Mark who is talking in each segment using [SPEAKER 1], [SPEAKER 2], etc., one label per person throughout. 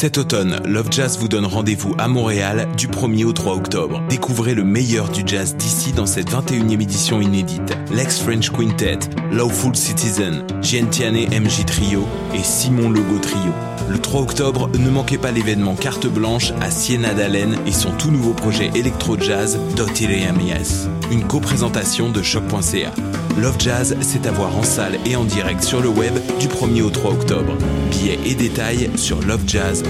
[SPEAKER 1] Cet automne, Love Jazz vous donne rendez-vous à Montréal du 1er au 3 octobre. Découvrez le meilleur du jazz d'ici dans cette 21e édition inédite. Lex French Quintet, Lawful Citizen, Gentiane MJ Trio et Simon Logo Trio. Le 3 octobre, ne manquez pas l'événement Carte Blanche à Siena d'Allen et son tout nouveau projet électro-jazz Dotireamies. Une co-présentation de choc.ca. Love Jazz, c'est à voir en salle et en direct sur le web du 1er au 3 octobre. Billets et détails sur lovejazz.com.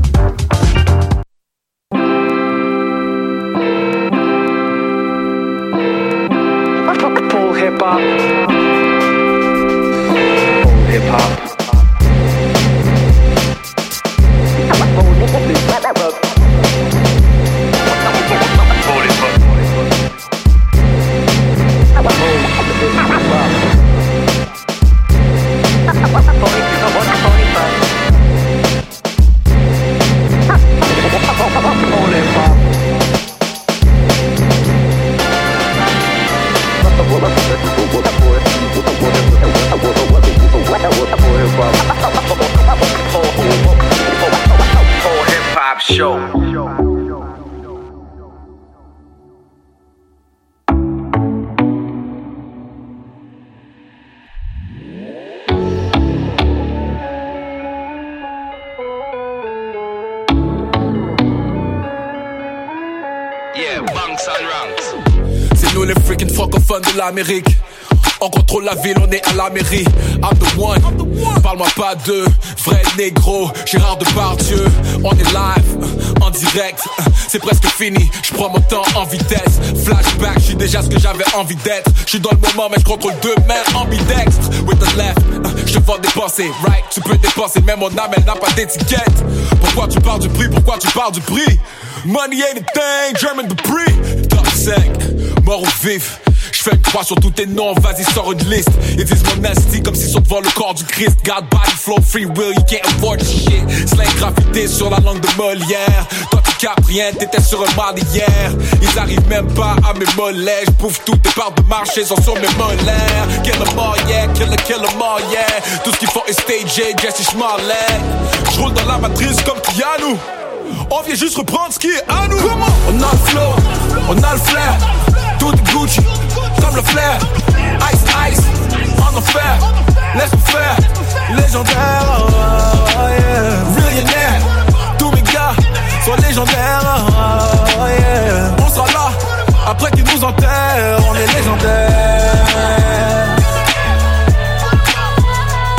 [SPEAKER 2] On contrôle la ville, on est à la mairie. I'm the one. Parle-moi pas de vrai négro. Gérard Depardieu. On est live, en direct. C'est presque fini. Je prends mon temps en vitesse. Flashback, je suis déjà ce que j'avais envie d'être. Je suis dans le moment, mais je contrôle deux mains ambidextres. With the left, je te vois dépenser. Right, tu peux dépenser, mais mon âme, elle n'a pas d'étiquette. Pourquoi tu parles du prix? Pourquoi tu parles du prix? Money ain't a thing, German Dupree. Top 5, mort ou vif. Je fais croix sur tous tes noms, vas-y sors une liste. Ils disent mon nasty comme s'ils sont devant le corps du Christ. God, body, flow, free will, you can't afford this shit. Slang graffité sur la langue de Molière. Toi tu capes rien, t'étais sur un mal hier. Ils arrivent même pas à mes mollets. J'bouffe toutes tes parts de marché sont sur mes molaires. Kill them all, yeah, kill them, kill all, yeah. Tout ce qu'ils font est stagé, Jesse Schmarlet. J'roule dans la matrice comme Keanu. On vient juste reprendre ce qui est à nous. On a le flow, on a le flair. Tout Gucci, comme le flair. Ice, ice, en enfer. Laisse-nous faire. Légendaire, oh, oh, yeah. Millionnaire. Tous mes gars sont légendaires, oh, oh, yeah. On sera là, après qu'ils nous enterrent. On est légendaire.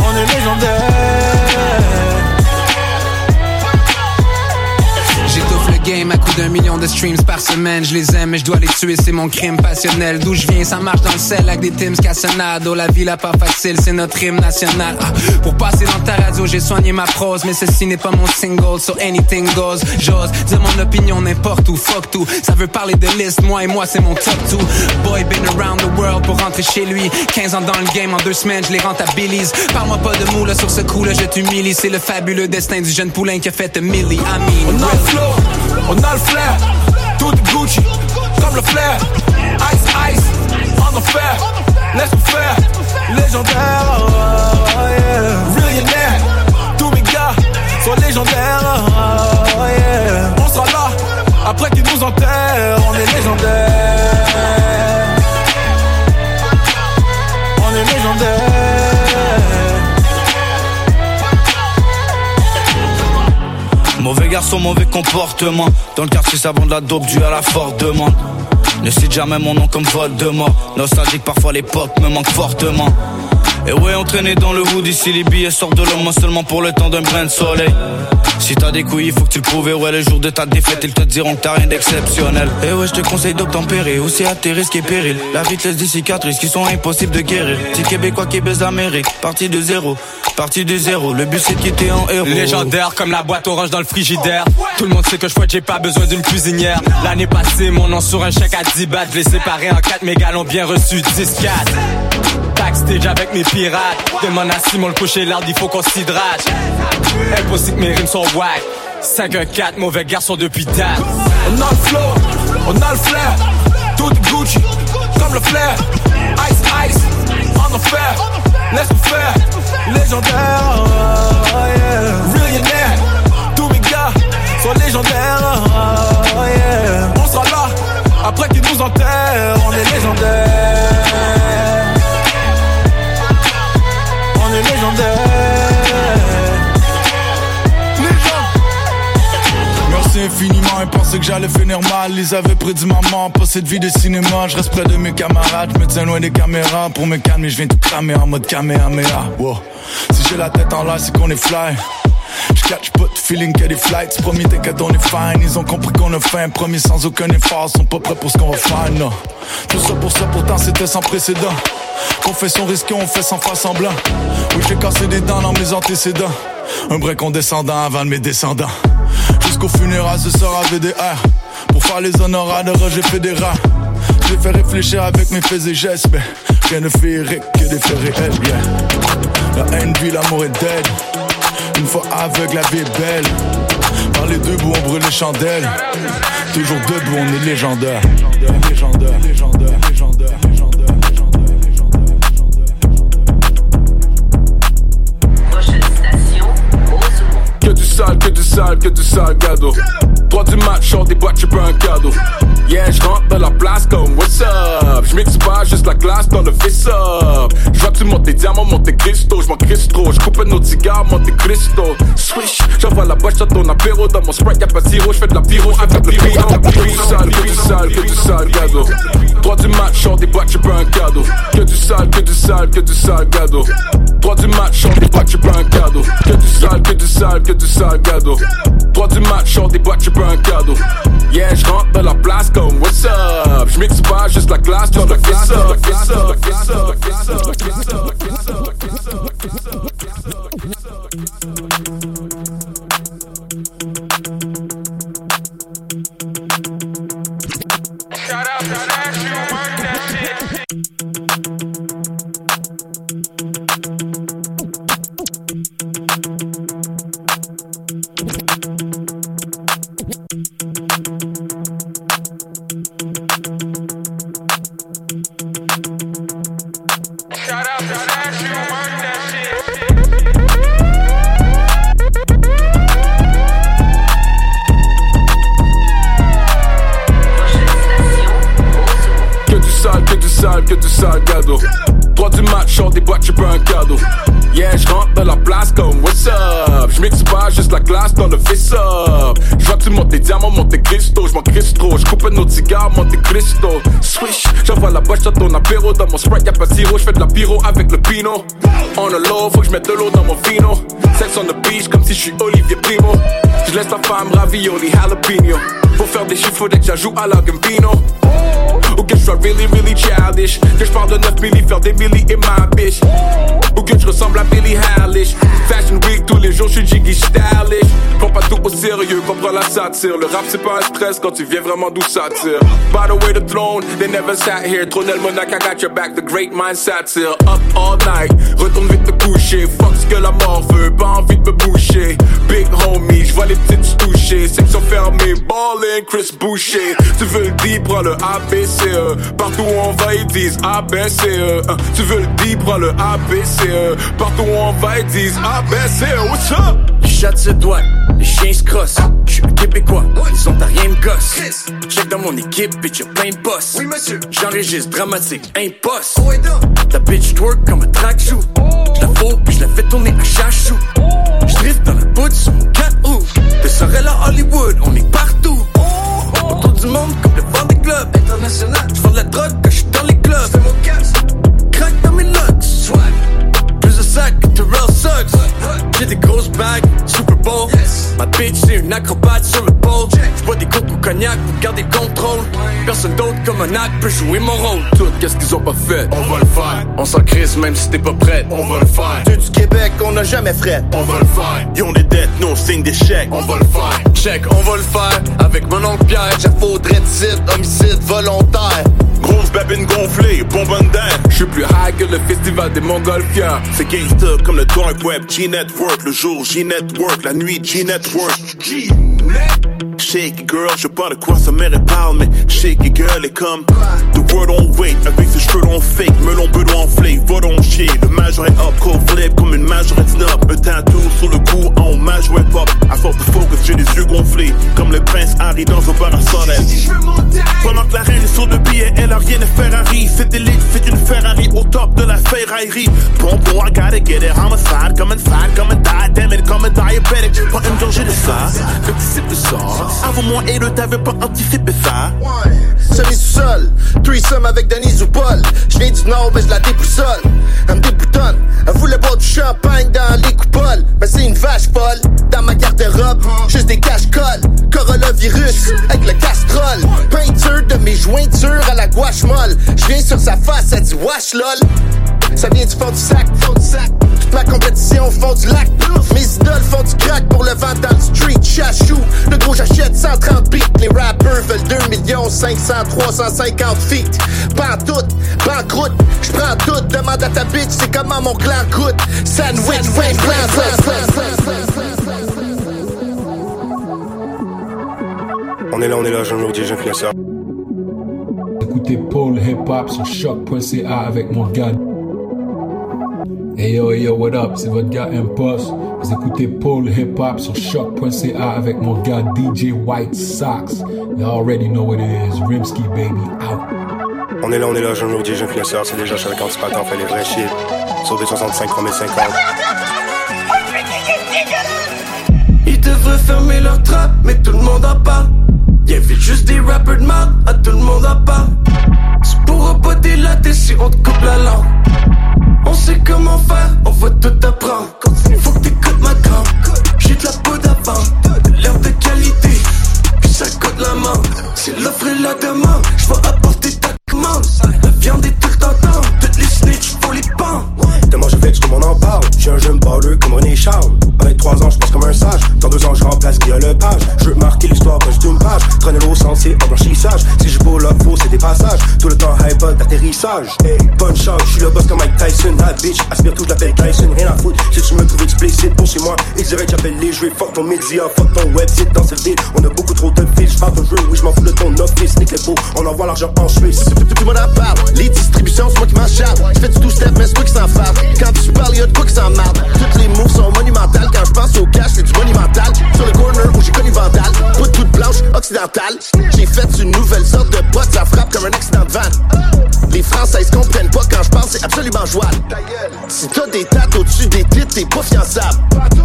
[SPEAKER 2] On est légendaire.
[SPEAKER 3] Coup d'un million de streams par semaine. Je les aime, mais je dois les tuer, c'est mon crime passionnel. D'où je viens, ça marche dans le sel avec des Tims Cassonado. La vie, la pas facile, c'est notre hymne national. Ah, pour passer dans ta radio, j'ai soigné ma prose, mais ceci n'est pas mon single, so anything goes. J'ose dire mon opinion n'importe où, fuck tout. Ça veut parler de liste, moi et moi, c'est mon top two. Boy, been around the world pour rentrer chez lui. 15 ans dans le game, en deux semaines, je les rentabilise. Parle-moi pas de moule sur ce coup-là, je t'humilie. C'est le fabuleux destin du jeune poulain qui a fait un milli. I mean,
[SPEAKER 2] On a le flow, on a le tout est Gucci, comme le flair. Ice, ice, en enfer, laisse-moi faire, légendaire. Oh, oh yeah. Tous mes gars sont légendaires. Oh, oh, yeah. On sera là après qu'ils nous enterrent, on est légendaire. On est légendaire.
[SPEAKER 4] Garçon mauvais comportement. Dans le quartier, ça vend de la dope due à la forte demande. Ne cite jamais mon nom comme Voldemort. Nostalgique, parfois l'époque me manque fortement. Et ouais, entraîné dans le hood, ici les billets sortent de l'homme seulement pour le temps d'un brin de soleil. Si t'as des couilles, il faut que tu le prouves. Et ouais, le jour de ta défaite, ils te diront que t'as rien d'exceptionnel. Et ouais, je te conseille d'obtempérer, aussi à tes risques et périls. La vie te laisse des cicatrices qui sont impossibles de guérir. Petit Québécois qui baise l'Amérique, parti de zéro, parti de zéro. Le but c'est de en héros.
[SPEAKER 5] Légendaire comme la boîte orange dans le frigidaire. Tout le monde sait que je j'ai pas besoin d'une cuisinière. L'année passée, mon nom sur un chèque à 10 bahts. Je l'ai séparé en 4 mégalons bien reçus, 10 4 Backstage avec mes pirates. Demande à Simon le coucher l'art, il faut qu'on s'hydrate. Impossible que mes rimes sont whack. 5 1 4 mauvais garçon depuis date.
[SPEAKER 2] On a le flow, on a le flair. Tout Gucci, comme le flair. Ice, ice, on the fair. Laisse-nous faire, légendaire. Oh yeah. Millionnaire, tous mes gars sont légendaires. Oh yeah. On sera là, après qu'ils nous enterrent. On est légendaire. Légendaire.
[SPEAKER 6] Merci infiniment, ils pensaient que j'allais finir mal. Ils avaient prédit ma mort, pas cette vie de cinéma. Je reste près de mes camarades, je me tiens loin des caméras. Pour me calmer, je viens tout cramer en mode kamehameha wow. Si j'ai la tête en l'air, c'est qu'on est fly je catch feeling que des flights. Promis t'inquiète on est fine. Ils ont compris qu'on a faim. Promis sans aucun effort. Sont pas prêts pour ce qu'on va faire Tout ça pour ça pourtant c'était sans précédent. Confession risquée on fait sans faire semblant. Oui j'ai cassé des dents dans mes antécédents. Un break condescendant avant mes descendants. Jusqu'au funérailles ce sera VDR Pour faire les honoraires de Roger Fédéral J'ai fait réfléchir avec mes faits et gestes Mais rien de féerique que des faits réels yeah. La haine l'amour est dead une fois aveugle, la vie est belle. Par les deux bouts, on brûle les chandelles. Toujours debout, on est légendaire. Légendaire, légendaire, légendaire.
[SPEAKER 2] Que du sale, que du sale, que du sale cadeau. Droit du match, short des boîtes, j'ai pas un cadeau. Yeah, je rentre dans la place comme what's up? Je mixe pas juste la glace dans le face up. Je vois que tu montes tes diamants, monte tes cristaux. Je m'en trop, je coupe un autre cigare, monte tes cristaux. Swish, j'envoie la boîte, ton apéro. Dans mon sprite, y'a pas de sirop, je fais de la pyro avec le pyro. Sale, que du sale, que du sale cadeau. Droit du match, short des boîtes, j'ai pas un cadeau. Que du sale, que du sale, que du sale cadeau. Droit du match, short des boîtes, j'ai pas un cadeau. Que du sale, que du sale, que du sale cadeau. Droit du match, short des boîtes, j'ai pas un cadeau. Yeah, je rentre dans la place comme what's up. Je pas juste la glace, juste la glace, la la la diamants, monte cristaux. Je m'en trop, je coupe un autre cigare, monte cristaux. Swish, j'envoie la boîte, dans ton apéro. Dans mon sprite, y'a pas de sirop, je fais de la pyro avec le pino. On a l'eau, faut que je mette de l'eau dans mon vino. Sex on the beach, comme si je suis Olivier Primo. Je laisse la femme ravioli, jalapeno. Pour faire des chiffres, faudrait que j'ajoute à la Gambino. Ou que je sois really, really childish? Que je parle de 9 milli, faire des milli et ma bitch. Ou que je ressemble à Billie Eilish? Fashion week, tous les jours, je suis jiggy stylish. Prends pas tout au sérieux, comprends la satire. Le rap, c'est pas un stress quand tu viens vraiment d'où ça tire. By the way, the throne, they never sat here. Trônel Monac, I got your back, the great mind satire. Up all night, retourne vite te coucher. Fuck ce que la mort veut, pas envie de me boucher. Big homie, je vois les petites toucher. Section fermée, ballin', Chris Boucher. Tu veux le D, prends le ABCE. Partout où on va, ils disent ABCE. Euh, Tu veux le prends le ABCE. Partout où on va, ils disent ABCE. What's up?
[SPEAKER 4] Chat se doigt, les chiens se crossent. Je suis un Québécois, ils ont à rien me gosse. Check dans mon équipe, bitch, y'a plein de boss. Oui, monsieur. J'enregistre dramatique, impost. Ta bitch twerk comme un track shoe. J'la faux, puis j'la fais tourner à chachou. J'drift dans la poudre sur mon 4 roues.
[SPEAKER 7] T'es serais là Hollywood, on est partout. Autour du monde comme le vent des clubs. International, je de la drogue quand je suis dans les clubs. Fais mon casse, crack dans mes locks. Swag. Plus de sacs que Terrell Suggs. J'ai des grosses bagues, Super Bowl. Ma bitch, c'est une acrobate sur le pole. J'bois des coups au cognac pour garder le contrôle. Personne d'autre comme un acte peut jouer mon rôle. Tout, qu'est-ce qu'ils ont pas fait? On va le faire. On s'en crise même si t'es pas prête. On va le faire.
[SPEAKER 8] Dieu du Québec, on n'a jamais fret.
[SPEAKER 7] On va le faire.
[SPEAKER 8] Ils ont des dettes, nous on signe des chèques.
[SPEAKER 7] On va le faire. Check, on va le faire. Avec mon oncle Pierre.
[SPEAKER 8] J'affaudrait de site, homicide volontaire.
[SPEAKER 9] Grosse babine gonflée, bonbonne d'air.
[SPEAKER 7] Je suis plus high que le festival des montgolfières.
[SPEAKER 9] C'est gangsta comme le dark web, G-Network. Le jour, G-Network. La nuit, G-Network. Shake it girl, je sais pas de quoi sa mère elle parle, mais shake it girl est comme The word on wait, avec ses cheveux on fake, melon bedon enflé, va donc chier. Le major est up, cold flip comme une majorette snob. Un tattoo sur le cou en au hip-hop. À force de focus, j'ai les yeux gonflés, comme le prince Harry dans un bar rien. C'est une Ferrari au top de la ferraillerie. Bon, bon, I gotta get it, homicide, come inside, come and die, damn it, comme un diabetic. Pas une gorgée de ça, de sauce. Avant moi et le t'avais pas anticipé ça.
[SPEAKER 8] Semi sous-sol, threesome avec Denise ou Paul. Je viens du nord, mais je la déboussole. Elle me déboutonne, elle voulait boire du champagne dans les coupoles. Mais c'est une vache folle, dans ma garde-robe, juste des cache-colles. Coronavirus, avec le castrol. Peinture de mes jointures à la gouache molle. Je viens sur sa face, elle dit wash lol. Ça vient du fond du sac, fond du sac. Toute ma compétition fond du lac. Mes idoles font du crack pour le vent dans le street. Chachou, le gros j'achète 130 beats. Les rappers veulent 2 millions 500, 350 feet. Pas tout, banqueroute. J'prends tout, demande à ta bitch, c'est comment mon clan coûte. Sandwich, pain,
[SPEAKER 10] On est là, on est là, jean DJ, jean finesseur.
[SPEAKER 11] Écoutez Paul Hip Hop sur choc.ca avec mon gars. Hey yo, hey yo, what up? C'est votre gars Impost. Vous écoutez Paul Hip Hop sur choc.ca avec mon gars DJ White Sox. You already know what it is. Rimsky baby out.
[SPEAKER 10] On est là, on est là, jean DJ, jean finesseur. C'est déjà chaque antipatent, on fait les vrais shit. Sur des 65 3050.
[SPEAKER 7] Ils devraient fermer leur trap, mais tout le monde en parle. Y'invite juste des rappers de à tout le monde en parle. Tu pourras pas délater si on te coupe la langue. On sait comment faire, on va tout apprendre. Faut que t'écoutes ma. J'ai de la peau d'avant, l'air de qualité. Puis ça coûte la main, c'est l'offre et la demande. Apporter
[SPEAKER 10] parle. J'ai un jeune baller comme René Charles. Avec 3 ans, je pense comme un sage. Dans 2 ans, je remplace Guillaume Lepage. Je veux marquer l'histoire, juste une page. Traîner l'eau sensé, en blanchissage. Si je pull up, faut, c'est des passages. Tout le temps, bud d'atterrissage. Hey, bonne chance, je suis le boss comme Mike Tyson. That bitch, aspire tout, je l'appelle Tyson. Rien à foutre. Si tu me trouves explicite pour chez moi, direct, j'appelle les jeux. Fuck ton média, fuck ton website dans cette ville. On a beaucoup trop de fils. Je parle de jeu, oui, je m'en fous de ton office. Nique les faux, on envoie l'argent en Suisse.
[SPEAKER 8] Tout le monde en parle. Les distributions, c'est moi qui m'en charge. Je fais du two-step, mais c'est toi qui s'en. Quand tu parles, de quoi qui s'en marre. Toutes les moves sont monumentales. Quand je pense au cash, c'est du monumental. Sur le corner où j'ai connu Vandal. Pas toute blanche, occidentale. J'ai fait une nouvelle sorte de pote, ça frappe comme un accident de van. Les Françaises comprennent pas quand je parle, c'est absolument jouable. Si t'as des tates au-dessus des titres, t'es pas fiançable.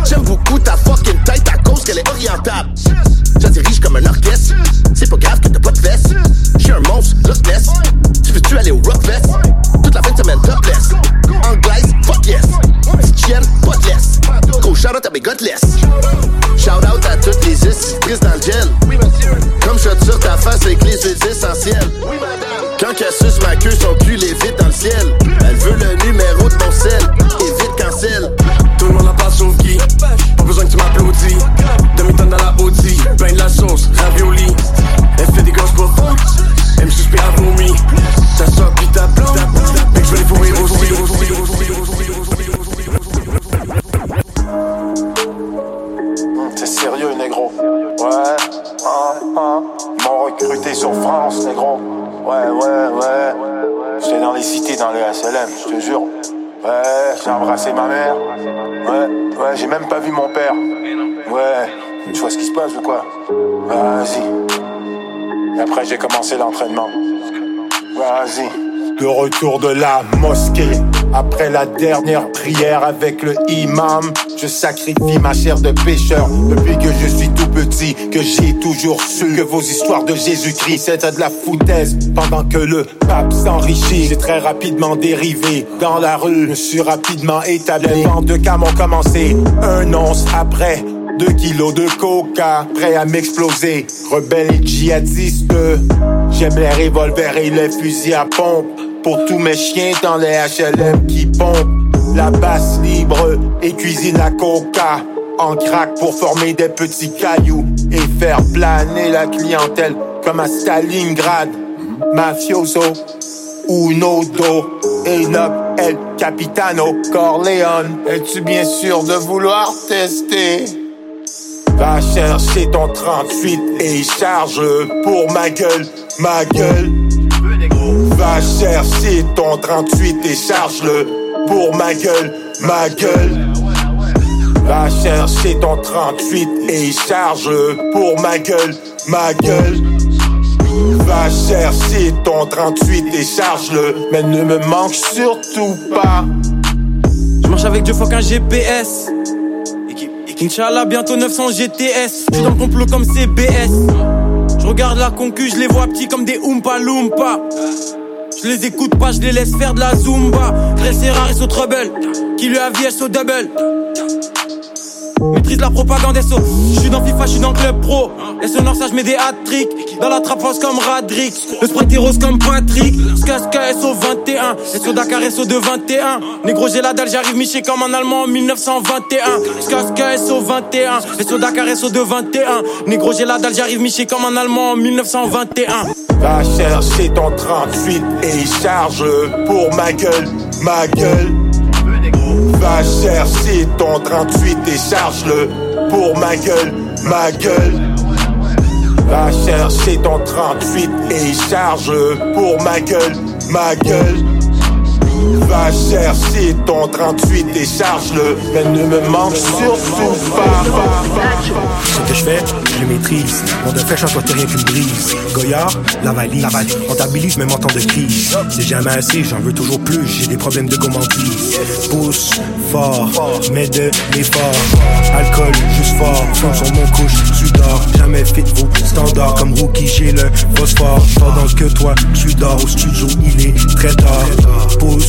[SPEAKER 8] J'aime beaucoup ta fucking tête à cause qu'elle est orientable. Je dirige comme un orchestre. C'est pas grave que t'as pas de fesses. J'suis un monstre, Loch Ness. Tu veux-tu aller au Rockfest? Toute la fin de semaine topless. Anglaise, fuck yes. Chienne, pas de laisse. Shout out à mes godless. Shout out à toutes les prises dans le gel. Comme shot sur ta face avec les huiles essentielles. Quand qu'elle suce ma queue, son cul les vite dans le ciel. Elle veut le numéro de mon sel. Évite cancel.
[SPEAKER 7] Tout le monde en parle sauf Guy. Pas besoin que tu m'applaudis. Demi-tonne dans la Audi. Ben de la sauce, ravioli. Elle fait des gosses pour faute. Elle me suspire à vomi.
[SPEAKER 12] Ouais, hein, hein. Ils m'ont recruté sur France, négro. Ouais, ouais, ouais. J'étais dans les cités, dans le SLM, je te jure. Ouais, j'ai embrassé ma mère. Ouais, ouais, j'ai même pas vu mon père. Ouais, tu vois ce qui se passe ou quoi? Vas-y. Après, j'ai commencé l'entraînement. Vas-y. Le retour de la mosquée. Après la dernière prière avec le imam, je sacrifie ma chair de pécheur. Depuis que je suis tout petit, que j'ai toujours su que vos histoires de Jésus-Christ c'était de la foutaise. Pendant que le pape s'enrichit, j'ai très rapidement dérivé dans la rue. Je suis rapidement établi. Les ventes de cam ont commencé un once après. Deux kilos de coca, prêt à m'exploser. Rebelle et djihadiste, j'aime les revolvers et les fusils à pompe. Pour tous mes chiens dans les HLM qui pompent. La basse libre et cuisine à coca. En crack pour former des petits cailloux et faire planer la clientèle comme à Stalingrad. Mafioso, Uno Do, Enoch, El Capitano, Corleone. Es-tu bien sûr de vouloir tester? Va chercher ton 38 et charge-le pour ma gueule, ma gueule. Va chercher ton 38 et charge-le pour ma gueule, ma gueule. Va chercher ton 38 et charge-le pour ma gueule, ma gueule. Va chercher ton 38 et charge-le, mais ne me manque surtout pas.
[SPEAKER 5] Je marche avec Dieu, fuck un GPS. Inch'Allah, bientôt 900 GTS. Je suis dans le complot comme CBS. Je regarde la concu, je les vois petits comme des Oompa Loompa. Je les écoute pas, je les laisse faire de la Zumba. Rare et so trouble. Qui lui a vie, so double. Maîtrise la propagande SO. Je suis dans FIFA, je suis dans le club pro. Et sonore, ça, je mets des hat-tricks. Dans la trappe house comme Radrick. Le sprite est rose comme Patrick. Skaska SO 21. SO Dakar SO de 21. Négro, j'ai la dalle, j'arrive miché comme un allemand en 1921. Skaska SO 21. SO Dakar SO de 21. Négro, j'ai la dalle, j'arrive miché comme un allemand en 1921.
[SPEAKER 12] Va chercher ton 38 et charge pour ma gueule, ma gueule. Va chercher ton 38 et charge-le pour ma gueule, ma gueule. Va chercher ton 38 et charge-le pour ma gueule, ma gueule. Va chercher ton 38 et charge-le, mais ne me manque surtout pas.
[SPEAKER 10] Ce que je fais, je le maîtrise. Mon de fraîcheur soit rien qu'une brise. Goyard, la valise. Rentabilise même en temps de crise. C'est jamais assez, j'en veux toujours plus. J'ai des problèmes de gourmandise. Pousse fort, mais de l'effort. Alcool, juste fort. Fond sur mon couche, tu dors. Jamais fit vos standards. Comme rookie, j'ai le phosphore. Pendant que toi, tu dors au studio, il est très tard. Pousse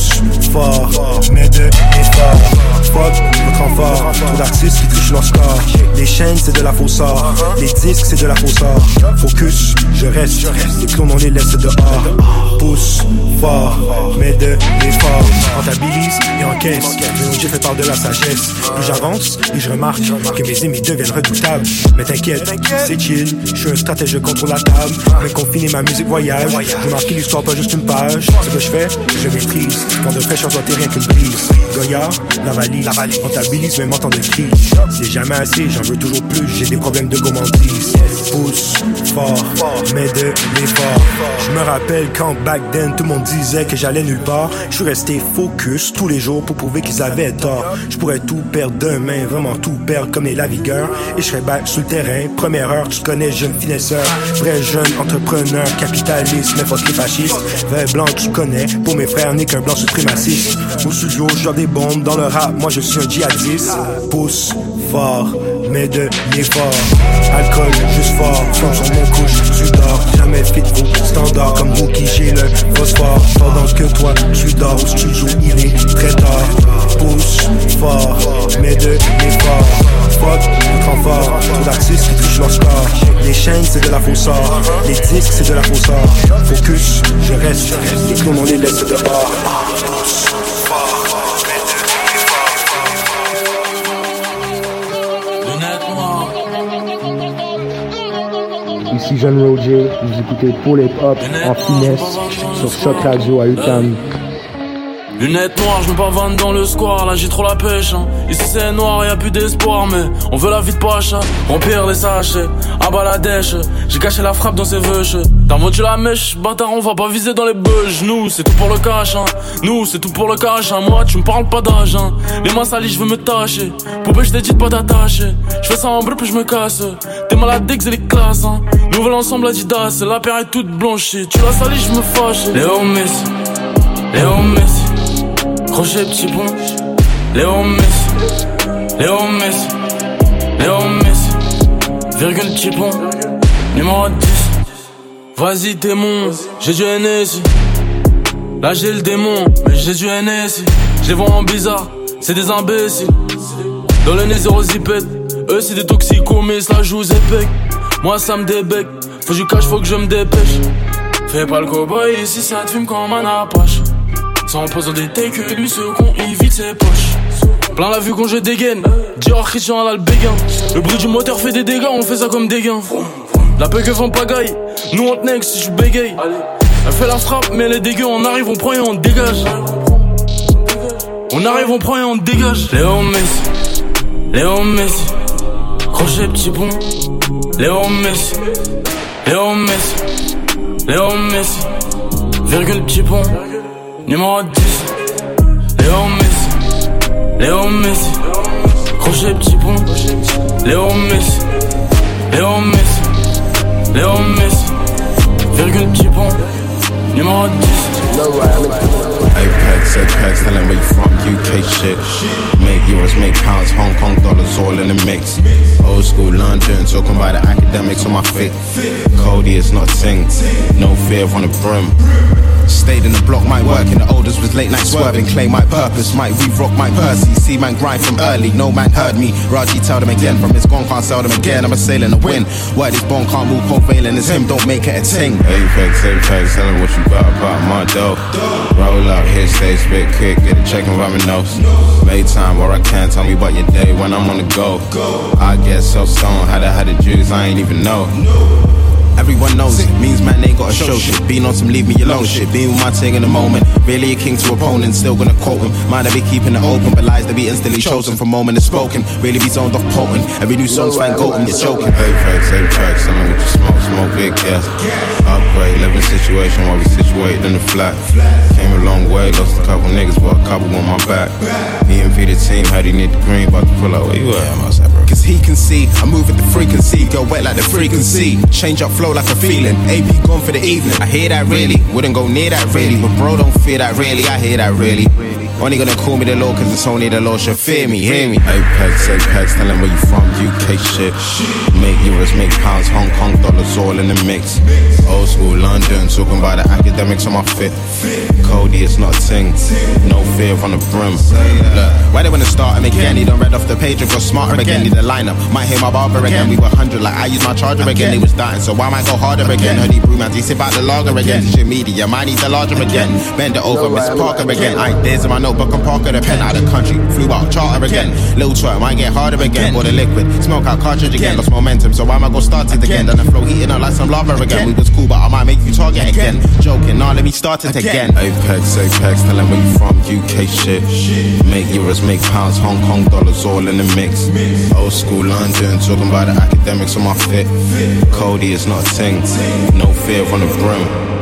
[SPEAKER 10] fort, mais de l'effort. Fuck votre renfort. Trop d'artistes qui trichent leur score. Les chaînes, c'est de la fausseur. Les disques, c'est de la fausseur. Focus, je reste. Les clones, on les laisse dehors. Pousse fort, mais de l'effort. Rentabilise et encaisse. J'ai fait part de la sagesse. Plus j'avance, et je remarque que mes ennemis deviennent redoutables. Mais t'inquiète, c'est chill. Je suis un stratège, je contrôle la table. Mais confiner ma musique voyage. Je marque l'histoire, pas juste une page. Ce que je fais, je maîtrise. Quand de fraîcheur doit rien qu'une brise. Goyard, la valise. Rentabilise même en temps de crise. C'est jamais assez, j'en veux toujours plus. J'ai des problèmes de gourmandise. Pousse fort, mais de l'effort. Je me rappelle quand back then tout le monde disait que j'allais nulle part. Je suis resté focus tous les jours pour prouver qu'ils avaient tort. Je pourrais tout perdre demain, vraiment tout perdre comme les lavigueurs. Et je serais back sur le terrain. Première heure, tu connais jeune finesseur. Vrai jeune entrepreneur, capitaliste, mais fuck les fascistes. Vrai blanc, tu connais. Pour mes frères, n'est qu'un blanc suprémaciste. Au studio, je des bombes dans le rap. Moi, je suis un djihadiste. Pousse fort, mais de l'effort. Alcool, juste fort, fond sur mon couche, tu dors. Jamais fit vos standards comme rookie, j'ai le phosphore. Pendant que toi, tu dors au studio, il est très tard. Pousse fort, mais de l'effort. Fuck, votre renfort, trop d'artistes qui trichent leur score. Les chaînes, c'est de la fausseur. Les disques, c'est de la fausseur. Focus, je reste. Les clones, on les laisse dehors.
[SPEAKER 13] Jeanne Roger, vous écoutez Paul Hip en finesse sur Choc Radio à UTAM.
[SPEAKER 14] Lunettes noires, je me pavane dans le square, là j'ai trop la pêche. Hein. Ici c'est noir, y a plus d'espoir, mais on veut la vie de poche. Hein. Remplir les sachets, à bas. J'ai caché la frappe dans ses veuches. T'as tu la mèche, bâtard, on va pas viser dans les bugs. Nous, c'est tout pour le cash, hein. Nous, c'est tout pour le cash, hein. Moi, tu me parles pas d'âge, hein. Les mains salies, je veux me tâcher. Poupée, je t'ai dit pas t'attacher. Je fais ça en bruit, puis je me casse. T'es malade dès que c'est les classes, hein. Nouvel ensemble Adidas, la paire est toute blanchie. Tu la salis, je me fâche. Léo Messi, Léo Messi. Crochet petit pont, Léo Messi, Léo Messi, Léo Messi, virgule petit pont, numéro 10. Vas-y démon, j'ai du NSI. Là j'ai le démon, mais j'ai du NSI. Je les vois en bizarre, c'est des imbéciles. Dans le nez zéro zipette, eux c'est des toxicos, mais ça joue épec. Moi ça me débec, faut que je cache, faut que je me dépêche. Fais pas le cowboy ici, ça te fume comme un apache. Sans posant des takes, lui ce con il vide ses poches. Plein la vue quand je dégaine, Dior Christian à béguin. Le bruit du moteur fait des dégâts, on fait ça comme des gains. La que font pagaille, nous on tenait si je bégaye. Elle fait la frappe, mais les dégâts, on arrive, on prend et on dégage. On arrive, on prend et on dégage. Léo Messi, Léo Messi, crochet petit pont. Léo Messi, Léo Messi, Léo Messi, virgule petit pont. Numéro 10, Léo Messi, Léo Messi, crochet petit pont, Léo Messi, Léo Messi, Léo Messi, virgule petit pont, numéro 10.
[SPEAKER 15] Apex, Apex, tell 'em where you from, UK shit. Make euros, make pounds, Hong Kong dollars, all in the mix. Old school London, talking about the academics on my feet. Cody, it's not a no fear on the brim. Stayed in the block, might work in the oldest was late night swerving. Claim my purpose, might re-rock my Percy. See man grind from early, no man heard me. Raji tell them again, from his gone can't sell them again. I'm a sailing the wind. Word is born, can't move, covalent is him, don't make it a ting.
[SPEAKER 16] Apex, Apex, tell them what you got about my dough. Roll up, hit stay spit quick, get a check and rub my nose. Made time where I can't tell me about your day when I'm on the go. I get so stoned, how the had the juice, I ain't even know.
[SPEAKER 15] Everyone knows it. Means man ain't gotta show shit. Being on some leave me alone shit. Being with my thing in the moment. Really a king to opponent. Still gonna quote him. Mind I be keeping it open, but lies that be instantly chosen from moment it's spoken. Really be zoned off potent. Every new song's fan golden. You're joking.
[SPEAKER 16] Apex, Apex, tell me what you smoke, smoke big gas. Upgrade, living situation while we situated in the flat. Came a long way, lost a couple niggas, but a couple on my back. EMP the team, how do you need the green? About to pull out, where you at? I'm outside, bro.
[SPEAKER 15] Cause he can see, I move at the frequency, go wet like the frequency. Change up flow like a feeling. AP gone for the evening. I hear that really, wouldn't go near that really. But bro, don't fear that really, I hear that really. Only gonna call me the law cause it's only the law should fear me, hear me.
[SPEAKER 16] Apex, Apex, tell 'em where you from, UK shit. Make euros, make pounds, Hong Kong dollars, all in the mix. Old school London, talking about the academics on my fit. Cody, it's not a ting. No fear on the brim.
[SPEAKER 15] Look, why they wanna start him again? He done read off the page and got smarter again. Need a lineup, might hear my barber again. We were 100 like I used my charger again. They was dying, so why might go harder again? Heard he brew man, he sip out the lager again. Digital media, might need the larger again. Bend it over, Miss Parker again. Ideas in my notebook, I'm Parker the pen out of the country. Flew out charter again. Little twerk, might get harder again. Bought a liquid, smoke out cartridge again. Lost momentum, so why am I go start it again? Then the flow heating up like some lava again. We was cool, but I might make you target again. Joking, nah, let me start it again.
[SPEAKER 16] Apex, Apex, tell 'em where you from, UK shit. Make euros, make pounds, Hong Kong dollars, all in the mix. Old school London, talking about the academics on my fit. Cody, is not a ting. No fear on the brim.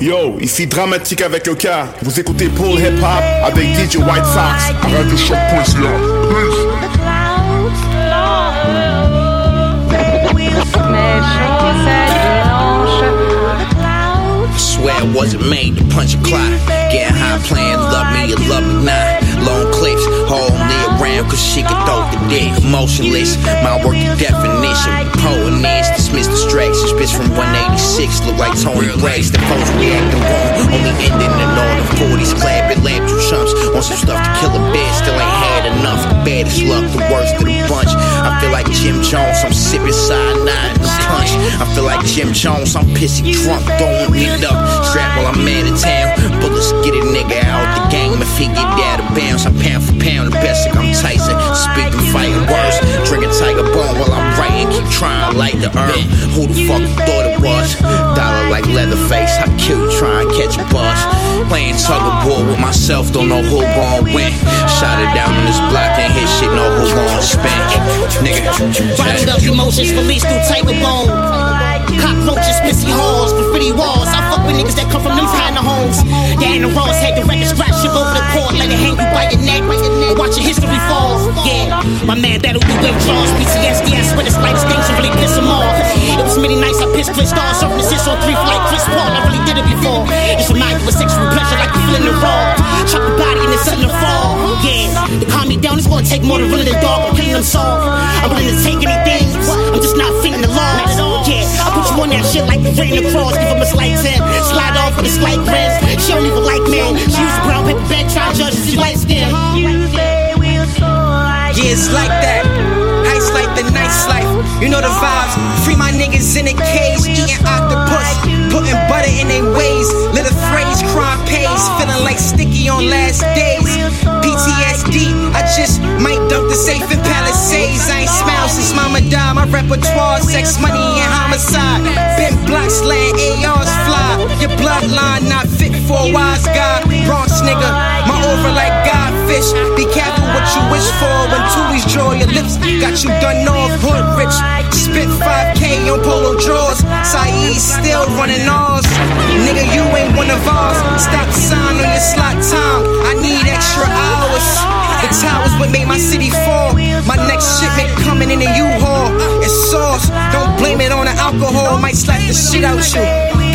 [SPEAKER 9] Yo, ici Dramatik avec le cas. Vous écoutez Paul Hip Hop avec DJ White Sox à Radio
[SPEAKER 17] I swear I wasn't made to punch a clock. Getting high playing love me or love me not. Long clips, hold me around cause she can throw the dick. Motionless, my work working definition. Poet is dismiss distractions. Bitch from 186 look like Tony Brace. The folks reacting wrong, only ending in all the 40s. Clapping lamp two chumps on some stuff to kill a bitch. Still ain't had enough. The baddest luck, the worst of the bunch. I feel like Jim Jones, I'm sipping cyanide in the punch. I feel like Jim Jones, I'm pissy drunk, throwing it up. Strap while I'm out of town. Bullets get a nigga out the game if he get out of bounds. I'm pound for pound, the best like I'm Tyson. Speak them fighting words, drinking Tiger Bone while I'm writing. Keep
[SPEAKER 18] trying light the earn. Who the fuck thought it was? Dollar like Leatherface, I kill you trying catch a bus. Playing tug of war with myself, don't know who gon' win. Shot it down on this block, and hit shit, know who gon' spin. Nigga,
[SPEAKER 19] Bottled up emotions released through Tiger Bone. Cockroaches, missy halls, graffiti walls. I fuck with niggas that come from them kind of homes. Yeah, in the Ross had the record scratch you over the court, let it hang you by your neck. Watch your history fall. Yeah, my man battled through withdrawals. PTSD, I swear this life's things really piss him off. It was many nights I pissed Chris stars, serving assist on three flight Chris Paul. I really did it before. It's remind you of sexual pleasure like you feeling the raw. Chop the body and it's something to fall. Yeah, to calm me down, it's gonna take more than running the dog or killing them soft. I'm willing to take anything. I'm just not feeling the laws. Yeah, You on that shit like you written across. Give him a slight tip. Slide off with a slight grin. She don't even like men. She used brown paper bag, try judges. She light skin.
[SPEAKER 20] Yeah, it's like that. Ice like the nice life. You know the vibes. Free my niggas in a cage, eating octopus. Putting butter in their ways. Little phrase, crime pays. Feeling like sticky on last days. PTSD, I just might dump the safe in Palisades. I ain't smiled since mama died. My repertoire, sex, money, and homicide. Been blocks, letting ARs fly. Your bloodline not fit for a wise guy. Bronx nigga, aura like godfish. Be careful what you wish for when Toolies draw your lips. Got you done off, hood rich. Spent 5K on polo drawers. Saeed still running ours. Nigga, you ain't one of ours. Stop sign on your slot time. I need extra hours. The towers what made my city fall. My next shipment coming in a U-Haul. It's sauce. Don't blame it on the alcohol. Might slap the shit out you.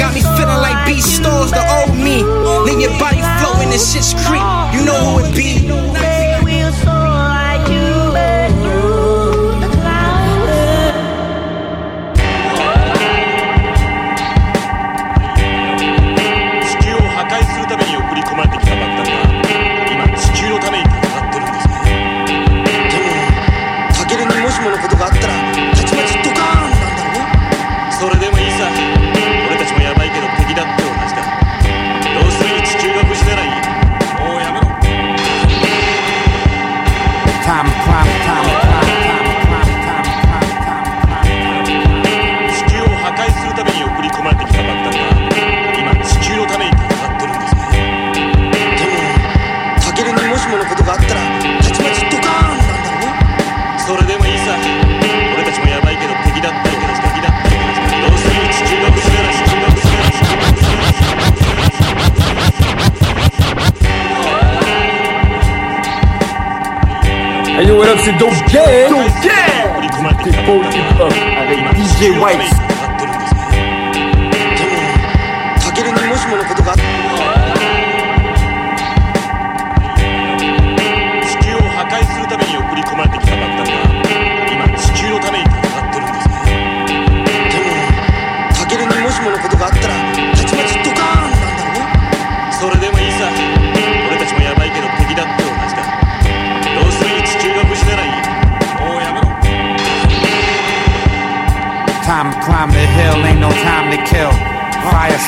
[SPEAKER 20] Got me feeling like B stores, the old me. Leave your body floating, this shit's creep. You know who it be.
[SPEAKER 21] Avec DJ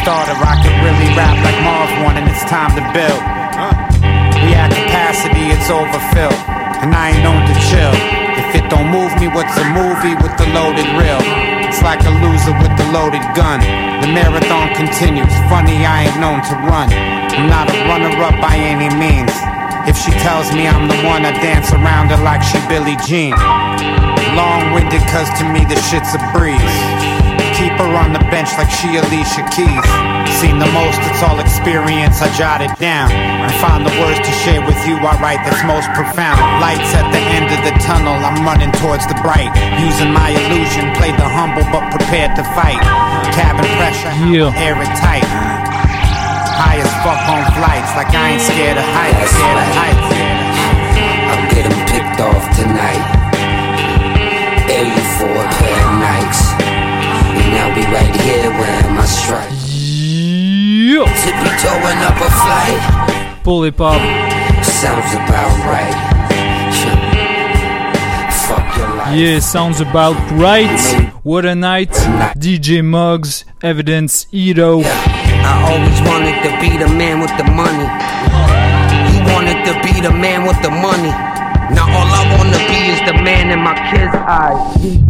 [SPEAKER 22] starter, I could really rap like Marv one, and it's time to build. We at capacity, it's overfilled, and I ain't known to chill. If it don't move me, what's a movie with the loaded reel? It's like a loser with the loaded gun. The marathon continues. Funny, I ain't known to run. I'm not a runner up by any means. If she tells me I'm the one, I dance around her like she Billie Jean. Long winded, cause to me the shit's a breeze. Keep her on the bench like she Alicia Keys. Seen the most, it's all experience, I jot it down. And find the words to share with you, I write that's most profound. Lights at the end of the tunnel, I'm running towards the bright. Using my illusion, play the humble but prepared to fight. Cabin pressure, Yeah. air it tight. High as fuck on flights, like I ain't scared of heights, scared of heights.
[SPEAKER 23] I'll get him picked off tonight. Air you for a pair of Nikes. I'll be right here wearing my toeing up a flight.
[SPEAKER 24] Les pop.
[SPEAKER 23] Sounds about right. Fuck your life.
[SPEAKER 24] Yeah, sounds about right. What a night. DJ Muggs, Evidence, Ito.
[SPEAKER 23] I always wanted to be the man with the money. He wanted to be the man with the money. Now all I wanna be is the man in my kids' eyes.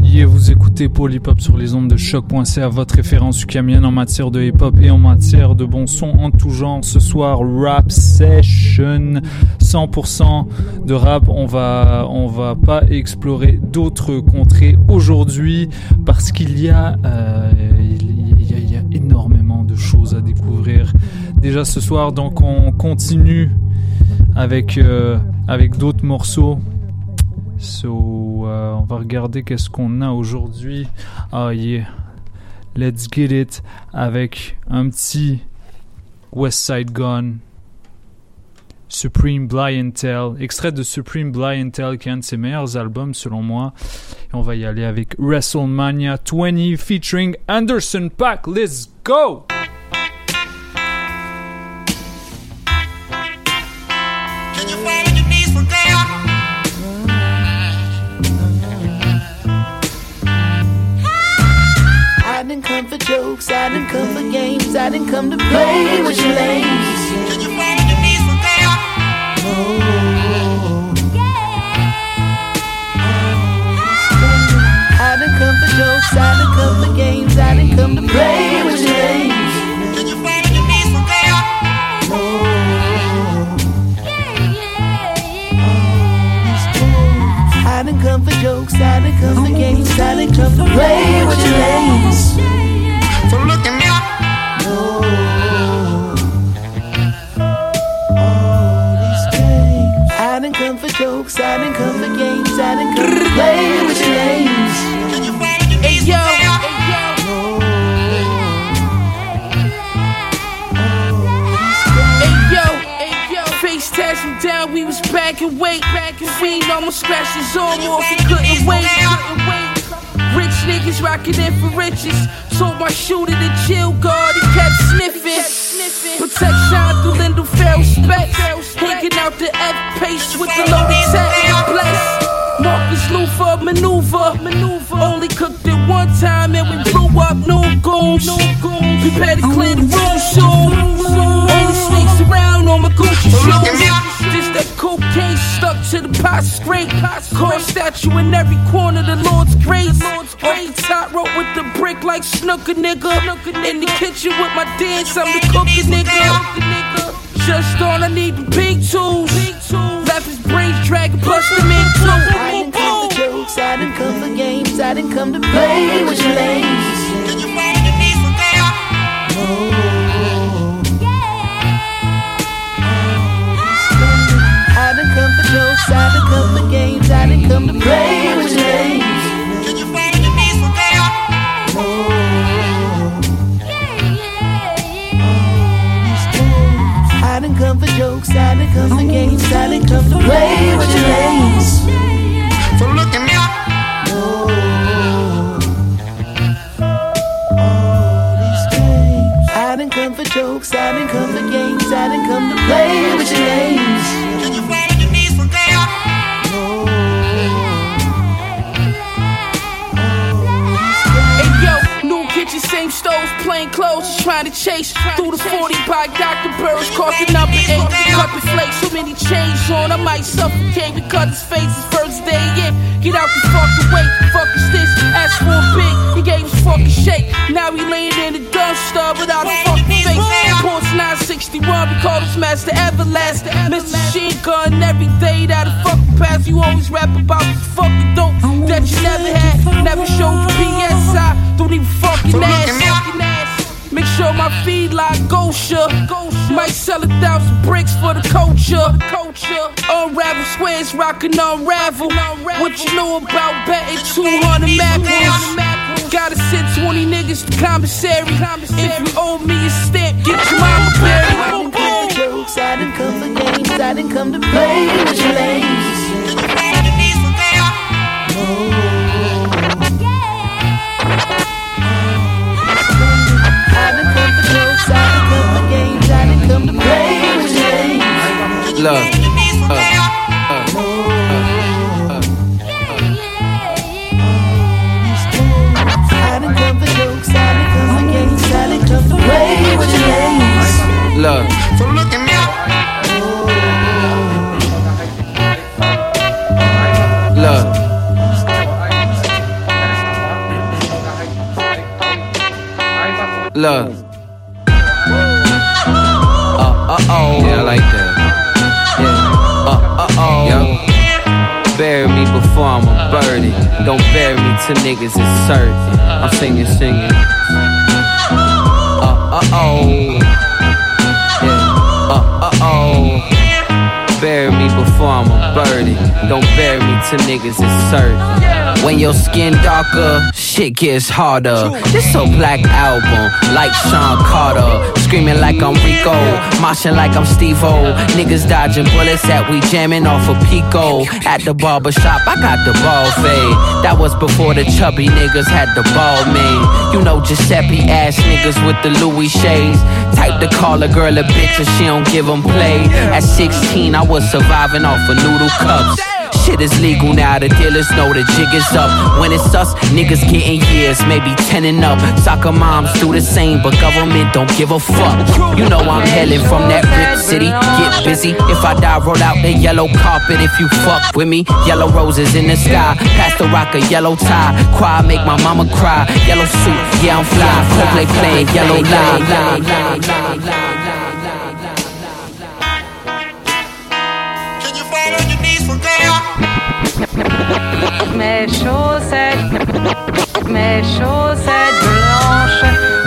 [SPEAKER 24] Écoutez Paul Hip Hop sur les ondes de choc.ca, votre référence ukamienne en matière de hip hop et en matière de bon son en tout genre. Ce soir, rap session, 100% de rap. On va, on va pas explorer d'autres contrées aujourd'hui parce qu'il y a, euh, il y a, il y a énormément de choses à découvrir déjà ce soir. Donc on continue avec, euh, avec d'autres morceaux. So, euh, on va regarder qu'est-ce qu'on a aujourd'hui. Ah yeah, let's get it avec un petit West Side Gun. Supreme Blientel, extrait de Supreme Blientel qui est un de ses meilleurs albums selon moi. On va y aller avec WrestleMania 20 featuring Anderson Pack. Let's go!
[SPEAKER 25] Jokes, I didn't come for games, I didn't come to play with your lames. Can you fall on your knees for I didn't come for jokes, I didn't come for games, I didn't come to play with your lames. Can you fall on your knees for I didn't come for jokes, I didn't come for games, I didn't come to play with your lames. Didn't come for jokes, I didn't come for games, I didn't come play with your lames.
[SPEAKER 26] Hey yo, Hey yo, face him down, we was back and wait. Back and Fiend almost scratched his arm off, he couldn't wait. Rich niggas rockin' in for riches. Sold my shooter to chill guard, he kept sniffing. Protection through Linda Farrow specs. Hanging out the F pace with the loaded tech. Bless. Marcus Luther maneuver. maneuver. Only cooked it one time and we blew up no goons. Prepare to clear the room soon. Only snakes around on my Gucci shoes. Just that cocaine stuck to the pot scrape. Car statue in every corner, the Lord's grace. Off the top rope with the brick like snooker nigga. In the kitchen with my dance, I'm the cooker nigga. Just on, I need the big tools. Left his brains dragging, plus the men
[SPEAKER 25] I didn't come for jokes, I didn't come for games, I didn't come to play with your lames. I didn't come for jokes, I didn't come for games, I didn't come to play with names. Can you find your lames. Oh. I didn't come for jokes, I didn't come for games, I didn't come to play with your lames. So look at me. I didn't come for jokes, I didn't come for games, I didn't come to play with your lames.
[SPEAKER 26] Same plain clothes, just trying to chase through the 40 by Dr. Burris, caught the number eight. Cut the flakes, so many chains on, I might suffocate because his face is first day in. Get out the fucking way, fuck is this? Ask for a big, he gave us fucking shake. Now he laying in the dumpster without a fucking face. Porsche 961, we call this Master Everlasting. Mr. Machine Gun every day that a fucking pass. You always rap about the fucking dope that you never had, never showed you PSI. Don't even fucking ask. Make sure my feed like Gosha. Might sell a thousand bricks for the culture. Unravel squares, rockin' unravel. What you know about betting 200 macros? Gotta send 20 niggas to commissary. If you owe me a stamp, get your mama buried.
[SPEAKER 25] I didn't come for jokes, I didn't come for games, I didn't come to play with your lames.
[SPEAKER 27] Look.
[SPEAKER 25] So look at me.
[SPEAKER 27] Look.
[SPEAKER 23] Look. Uh, uh oh. Yeah, I like that. Yeah. Uh uh oh. Yeah. Bury me before I'm a birdie. Don't bury me till niggas is certain. I'm singing, singing. Uh uh oh. Bury me before I'm a birdie. Don't bury me till niggas is certain. When your skin darker, shit gets harder. This so black album, like Sean Carter. Screaming like I'm Rico, moshing like I'm Steve O. Niggas dodging bullets that we jamming off of Pico. At the barber shop, I got the ball fade. That was before the chubby niggas had the ball made. You know Giuseppe ass niggas with the Louis shades. Type to call a girl a bitch and she don't give them play. At 16, I was surviving of noodle cups. Shit is legal now, the dealers know the jig is up. When it's us, niggas getting years, maybe 10 and up. Soccer moms do the same, but government don't give a fuck. You know I'm hailing from that rip city. Get busy, if I die, roll out the yellow carpet. If you fuck with me, yellow roses in the sky. Pass the rock a yellow tie. Cry, make my mama cry. Yellow suit, yeah, I'm fly. Coldplay playing yellow lie.
[SPEAKER 28] Mes chaussettes, mes chaussettes blanches.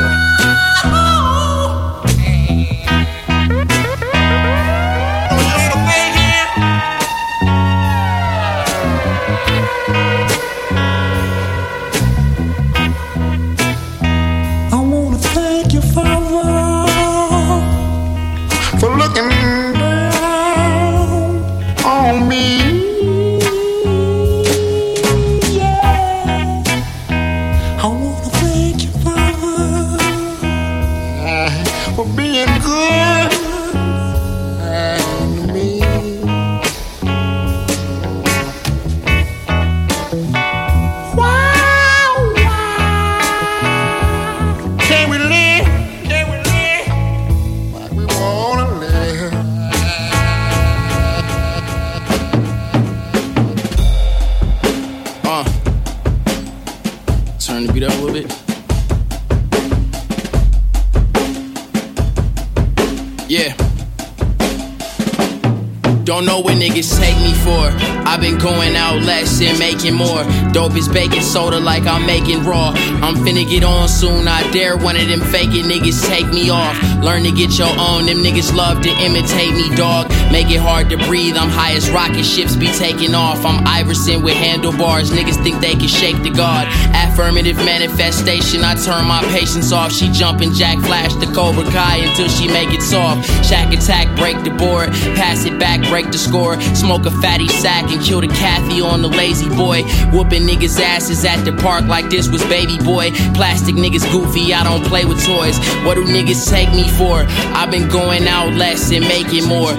[SPEAKER 29] Dope is baking soda like I'm making raw. I'm finna get on soon. I dare one of them faking niggas take me off. Learn to get your own. Them niggas love to imitate me, dog. Make it hard to breathe. I'm high as rocket ships be taking off. I'm Iverson with handlebars. Niggas think they can shake the guard. Affirmative manifestation. I turn my patience off. She jumping Jack Flash the Cobra Kai until she make it soft. Shack attack, break the board. Pass it back, break the score. Smoke a fatty sack and kill the Kathy on the lazy boy. Whooping niggas' asses at the park like this was baby boy. Plastic niggas goofy, I don't play with toys. What do niggas take me for? I've been going out less and making more.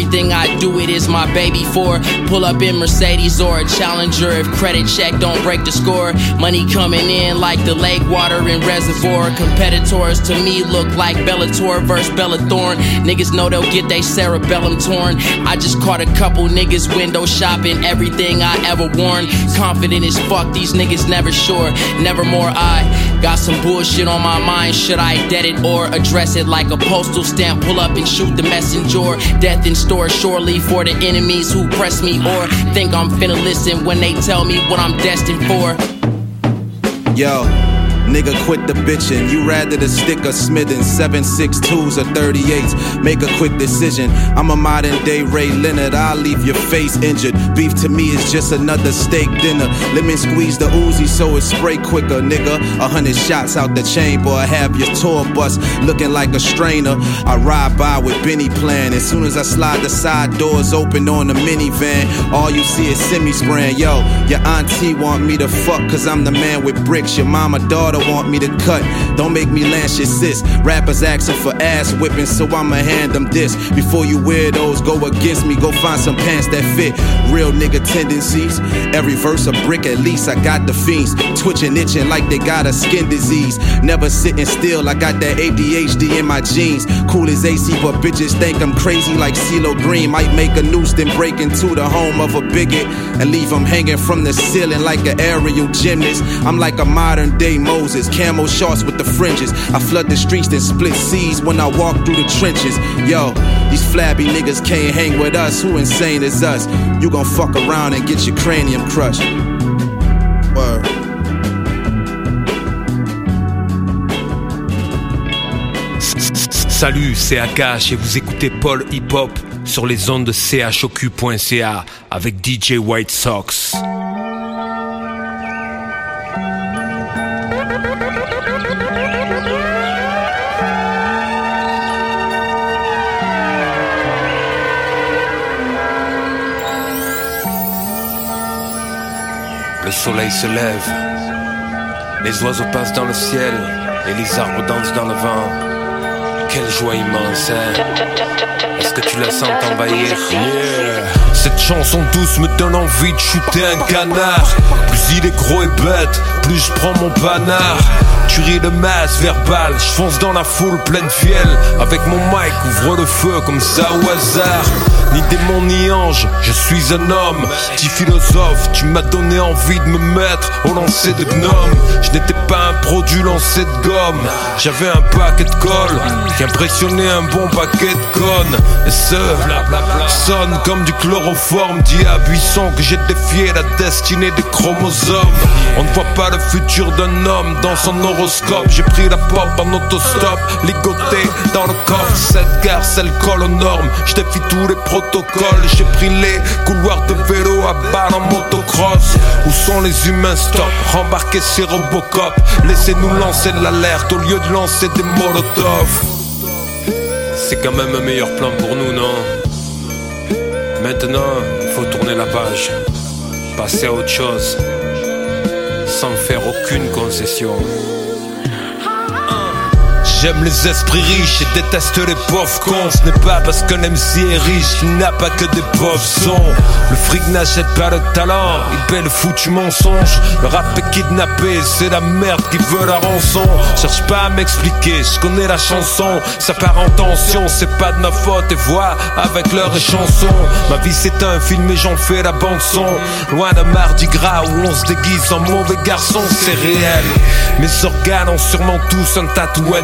[SPEAKER 29] Everything I do, it is my baby for. Pull up in Mercedes or a Challenger if credit check don't break the score. Money coming in like the lake water in reservoir. Competitors to me look like Bellator versus Bella Thorne. Niggas know they'll get they cerebellum torn. I just caught a couple niggas window shopping everything I ever worn. Confident as fuck, these niggas never sure. Never more I got some bullshit on my mind. Should I dead it or address it like a postal stamp? Pull up and shoot the messenger. Death in store, surely for the enemies who press me or think I'm finna listen when they tell me what I'm destined for.
[SPEAKER 18] Yo, nigga, quit the bitchin'. You rather the stick of Smith in 762s or 38s. Make a quick decision. I'm a modern day Ray Leonard. I'll leave your face injured. Beef to me is just another steak dinner. Lemon squeeze the Uzi so it spray quicker, nigga. A hundred shots out the chamber. I have your tour bus looking like a strainer. I ride by with Benny plan. As soon as I slide the side doors open on the minivan, all you see is semi spraying. Yo, your auntie want me to fuck cause I'm the man with bricks. Your mama daughter want me to cut. Don't make me lance your sis. Rappers asking for ass whipping, so I'ma hand them this. Before you weirdos go against me, go find some pants that fit. Real nigga tendencies. Every verse a brick at least. I got the fiends twitching, itching like they got a skin disease. Never sitting still. I got that ADHD in my jeans. Cool as AC, but bitches think I'm crazy like CeeLo Green. Might make a noose, then break into the home of a bigot and leave them hanging from the ceiling like an aerial gymnast. I'm like a modern day Moses.
[SPEAKER 15] Roses, camo shorts with the fringes. I flood the streets, then split seas when I walk through the trenches. Yo, these flabby niggas can't hang with us. Who insane is us? You gon' fuck around and get your cranium crushed. Word.
[SPEAKER 28] Salut, c'est Akash et vous écoutez Paul Hip Hop sur les ondes de chocu.ca avec DJ White Sox. Soleil se lève, les oiseaux passent dans le ciel et les arbres dansent dans le vent. Quelle joie immense, hein. Est-ce que tu la sens t'envahir Cette chanson douce me donne envie de shooter un canard. Plus il est gros et bête, plus je prends mon panard. Tu ris de masse verbale, je fonce dans la foule pleine fiel Avec mon mic, ouvre le feu comme ça au hasard. Ni démon ni ange, je suis un homme. Petit philosophe, tu m'as donné envie de me mettre au lancer de gnome. Je n'étais pas un produit lancé de gomme. J'avais un paquet de colle qui impressionnait un bon paquet de connes. Et ce sonne comme du chloroforme Dit à que j'ai défié la destinée des chromosomes On ne voit pas le futur d'un homme dans son horoscope j'ai pris la pop en autostop, ligoté dans le coffre. Cette gare, c'est le col aux normes. Je défie tous les protocoles. J'ai pris les couloirs de vélo à balle en motocross. Où sont les humains? Stop Rembarquez ces Robocop. Laissez-nous lancer l'alerte au lieu de lancer des molotovs. C'est quand même un meilleur plan pour nous, non? Maintenant, il faut tourner la page. Passer à autre chose. Sans faire aucune concession. J'aime les esprits riches et déteste les pauvres cons. Ce n'est pas parce qu'un MC est riche qu'il n'a pas que des pauvres sons. Le fric n'achète pas le talent, il paie le foutu mensonge. Le rap est kidnappé, c'est la merde qui veut la rançon. Cherche pas à m'expliquer, je connais la chanson. Ça part en tension, c'est pas de ma faute. Et vois avec leurs chansons. Ma vie c'est un film et j'en fais la bande son. Loin d'un mardi gras où on se déguise en mauvais garçon, c'est réel. Ont sûrement tous un tatouage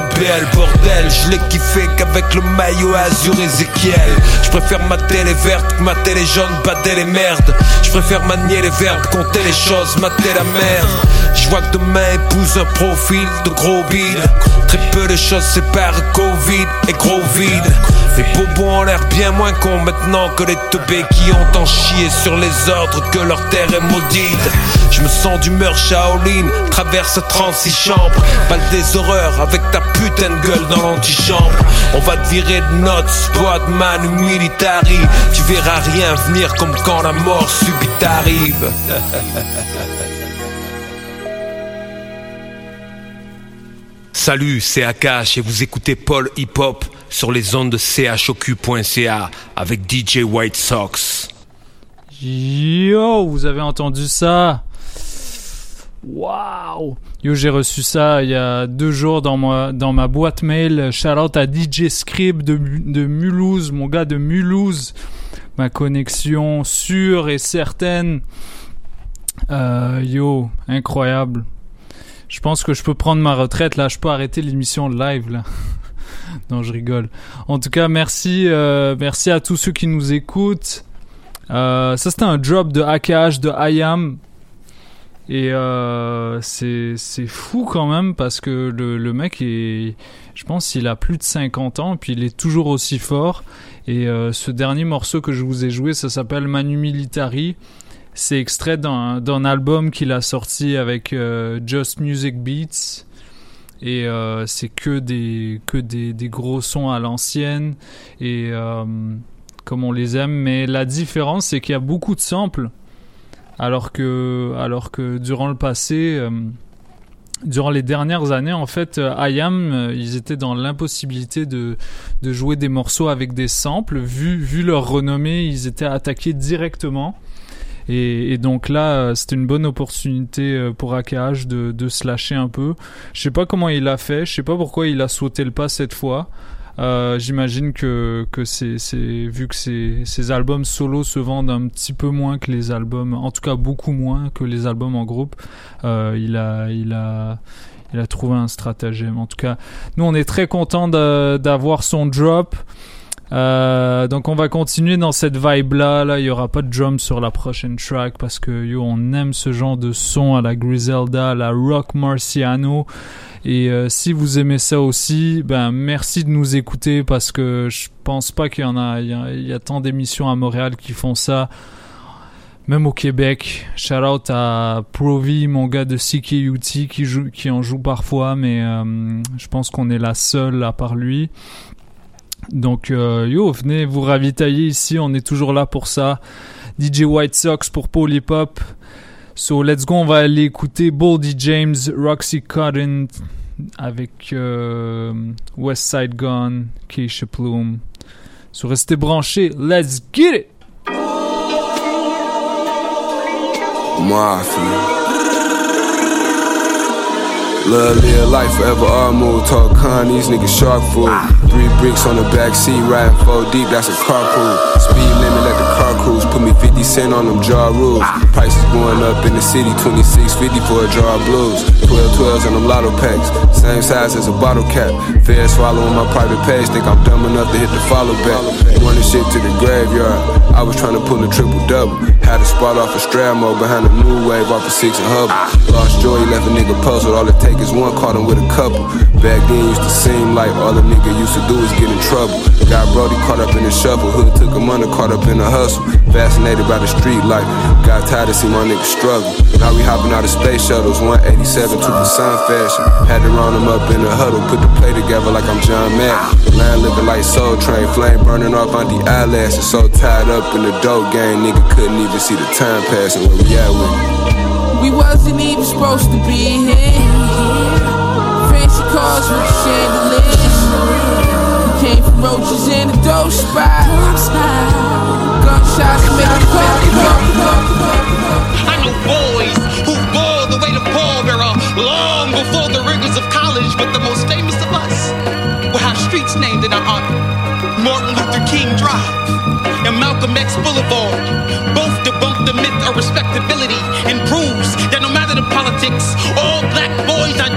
[SPEAKER 28] bordel, je l'ai kiffé qu'avec le maillot azur Ezekiel. Je préfère ma télé verte que ma télé jaune, batter les merdes. Je préfère manier les verbes, compter les choses, mater la merde. Je vois que demain épouse un profil de gros vide. Très peu de choses séparent Covid et gros vide. Les bobos ont l'air bien moins cons maintenant que les teubés qui ont en chier sur les ordres que leur terre est maudite. Je me sens d'humeur Shaolin, traverse 36 chambres. Balle des horreurs avec ta putain de gueule dans l'antichambre. On va te virer de notre squad man militari. Tu verras rien venir comme quand la mort subite arrive. Salut, c'est Akash et vous écoutez Paul Hip Hop sur les ondes de chocu.ca avec DJ White Sox.
[SPEAKER 24] Yo, vous avez entendu ça? Waouh Yo, j'ai reçu ça il y a deux jours dans ma, dans ma boîte mail. Shout out à DJ Scrib de, de Mulhouse, mon gars de Mulhouse. Ma connexion sûre et certaine. Euh, yo, incroyable. Je pense que je peux prendre ma retraite là. Je peux arrêter l'émission live là. non, je rigole. En tout cas, merci, euh, merci à tous ceux qui nous écoutent. Euh, ça c'était un drop de AKH de IAM. Et euh, c'est fou quand même parce que le, le mec est, je pense, il a plus de 50 ans puis il est toujours aussi fort. Et euh, ce dernier morceau que je vous ai joué, ça s'appelle Manu Militari. C'est extrait d'un album qu'il a sorti avec euh, Just Music Beats. Et c'est que des que des, des, gros sons à l'ancienne et comme on les aime. Mais la différence, c'est qu'il y a beaucoup de samples alors que, alors que durant le passé, euh, durant les dernières années, en fait, euh, IAM, euh, ils étaient dans l'impossibilité de, de jouer des morceaux avec des samples. Vu, vu leur renommée, ils étaient attaqués directement. Et, donc là, c'était une bonne opportunité pour AKH de, de se lâcher un peu. Je sais pas comment il a fait, je sais pas pourquoi il a sauté le pas cette fois. Euh, J'imagine que, que c'est, vu que ces, albums solo se vendent un petit peu moins que les albums, en tout cas beaucoup moins que les albums en groupe, euh, il a, il a, il a trouvé un stratagème. En tout cas, nous on est très content d'avoir son drop. Euh, donc on va continuer dans cette vibe là. Là, il y aura pas de drum sur la prochaine track parce que yo, on aime ce genre de son à la Griselda, à la Rock Marciano. Et euh, si vous aimez ça aussi, ben merci de nous écouter parce que je pense pas qu'il y en a, il y a, tant d'émissions à Montréal qui font ça. Même au Québec, shout out à Provi, mon gars de CKUT qui qui en joue parfois, mais euh, je pense qu'on est la seule à part lui. Donc euh, yo, venez vous ravitailler ici, on est toujours là pour ça. DJ White Sox pour Polypop. So let's go, on va aller écouter Boldy James, Roxy Cotton avec euh, West Side Gun, Keisha Plume. So restez branchés, let's get it!
[SPEAKER 30] Mafia. Love, live life forever, all move. Talk con, these niggas shark food. Three bricks on the back seat, riding four deep, that's a carpool. Speed limit, let the car cruise. Put me 50 cent on them jaw rules. Ah. Prices going up in the city, 26.50 for a jar of blues. 12 12s on them lotto packs, same size as a bottle cap. Fair swallowing my private page, think I'm dumb enough to hit the follow back. Running shit to the graveyard. I was trying to pull a triple double. Had a spot off a Stramo behind a new wave off a six and hubble. Ah. Lost joy, left a nigga puzzled. All it takes niggas, one caught him with a couple. Back then used to seem like all a nigga used to do is get in trouble. Got Brody caught up in the shuffle, hood took him under, caught up in the hustle. Fascinated by the street life, got tired of see my niggas struggle. Now we hopping out of space shuttles, 187 to the sun fashion. Had to round them up in a huddle, put the play together like I'm John Madden. Land looking like Soul Train, flame burning off on the eyelashes. So tied up in the dope game, nigga couldn't even see the time passing. Where we at with it?
[SPEAKER 31] We wasn't even supposed to be here. Fancy cars with chandeliers. We came from roaches in a dope spot. Gunshots make a call.
[SPEAKER 32] I know boys who bore the weight of pallbearer long before the rigors of college, but the most famous of us will have streets named in our honor. Martin Luther King Drive and Malcolm X Boulevard both debunk the myth of respectability and proves that no matter the politics, all black boys are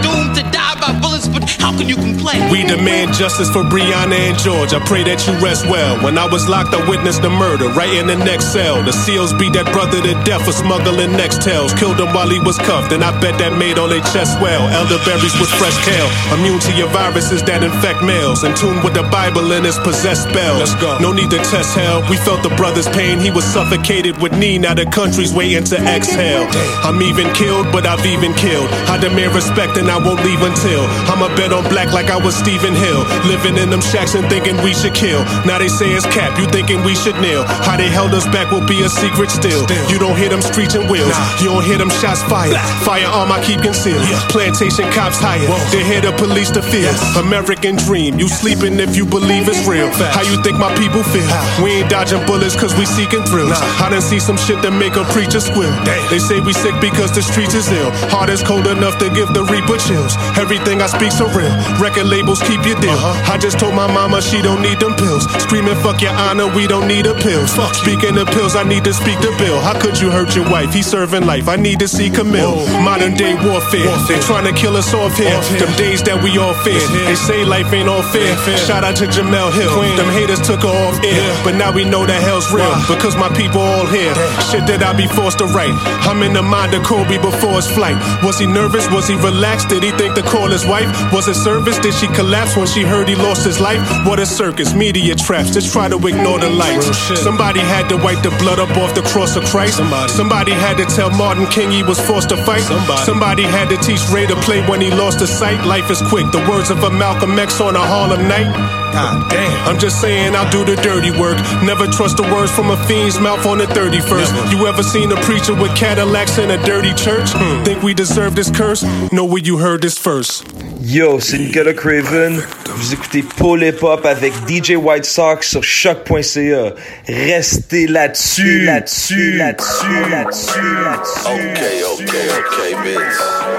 [SPEAKER 32] but how can you?
[SPEAKER 33] We demand justice for Breonna and George. I pray that you rest well. When I was locked, I witnessed the murder right in the next cell. The SEALs beat that brother to death for smuggling Nextels. Killed him while he was cuffed, and I bet that made all their chests well. Elderberries with fresh kale, immune to your viruses that infect males. In tune with the Bible and its possessed spells. Let's go. No need to test hell. We felt the brother's pain. He was suffocated with knee. Now the country's waiting to exhale. I'm even killed, but I've even killed. I demand respect and I won't leave until I'm a bet on black like I was Stephen Hill. Living in them shacks and thinking we should kill. Now they say it's cap, you thinking we should kneel. How they held us back will be a secret still. You don't hear them screeching wheels. You don't hear them shots fired. Firearm I keep concealed. Plantation cops hired. They hear the police to fear. American dream. You sleeping if you believe it's real. How you think my people feel? We ain't dodging bullets cause we seeking thrills. I done see some shit that make a preacher squeal. They say we sick because the streets is ill. Heart is cold enough to give the reaper chills. Everything I speak so real. Record labels keep your deal. Uh-huh. I just told my mama she don't need them pills. Screaming fuck your honor, we don't need a pills. Speaking of pills, I need to speak to Bill. How could you hurt your wife? He's serving life. I need to see Camille. Modern day warfare. They trying to kill us off here. Them days that we all fear. They say life ain't all fair. Shout out to Jemele Hill. Queen. Them haters took her off air. But now we know that hell's real. Because my people all here. Shit that I be forced to write. I'm in the mind of Kobe before his flight. Was he nervous? Was he relaxed? Did he think to call his wife? Was it service? Did she collapse when she heard he lost his life? What a circus, media traps. Just try to ignore the lights. Somebody had to wipe the blood up off the cross of Christ. Somebody, Somebody had to tell Martin King he was forced to fight. Somebody, Somebody had to teach Ray to play when he lost his sight. Life is quick. The words of a Malcolm X on a Harlem night. God damn. I'm just saying I'll do the dirty work. Never trust the words from a fiend's mouth on the 31st. You ever seen a preacher with Cadillacs in a dirty church? Hmm. Think we deserve this curse? Know where you heard this first.
[SPEAKER 34] Yo, c'est Nicolas Craven. Vous écoutez Paul Hip Hop avec DJ White Sox sur choq.ca. Restez là-dessus, là-dessus, là-dessus, là-dessus, là-dessus.
[SPEAKER 30] Okay, okay, okay, bitch.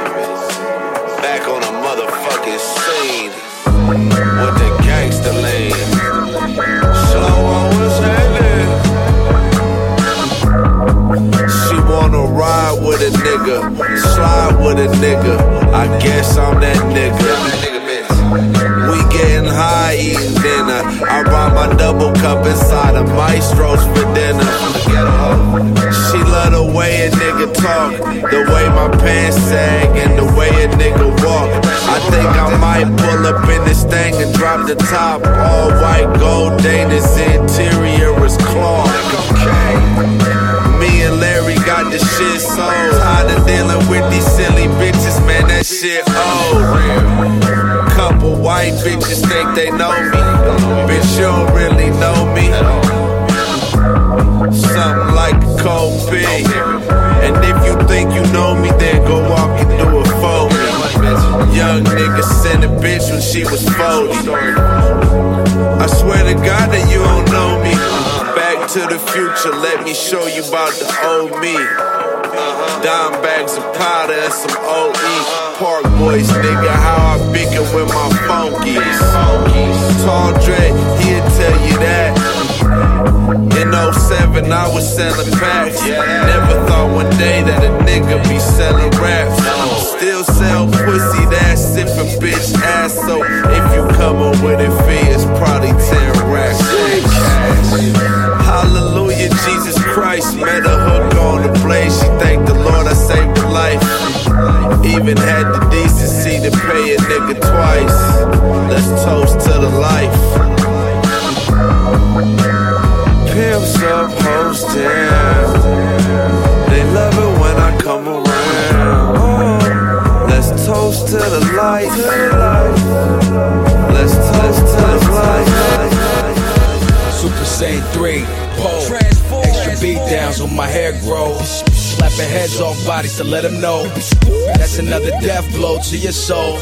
[SPEAKER 30] Nigga, slide with a nigga. I
[SPEAKER 18] guess I'm that nigga. We getting high, eating dinner. I brought my double cup inside of Maestro's for dinner. She love the way a nigga talk, the way my pants sag, and the way a nigga walk. I think I might pull up in this thing and drop the top. All white gold, Dana's interior is cloth. Larry got the shit sold. Tired of dealing with these silly bitches, man, that shit old. Couple white bitches think they know me. Bitch, you don't really know me. Something like a cold pig. And if you think you know me, then go walk and do it. Young nigga sent a bitch when she was 40. I swear to God that you don't know me. To the future, let me show you about the old me. Dime bags of powder and some OE. Park boys, nigga, how I bicker with my funkies. Tall Dre, he'll tell you that. In 07, I was selling packs. Never thought one day that a nigga be selling raps. Still sell pussy, that sipping bitch ass. So if you coming with it, fee, it's probably 10 racks. Hallelujah, Jesus Christ. Met a hook on the blade. She thanked the Lord I saved her life. Even had the decency to pay a nigga twice. Let's toast to the life. Pimps up, hoes down. They love it when I come around. Oh, let's toast to the life. Let's toast to the life.
[SPEAKER 35] Super Saiyan 3, pole. Extra beat downs when my hair grows. Slapping heads off bodies to let them know. That's another death blow to your soul.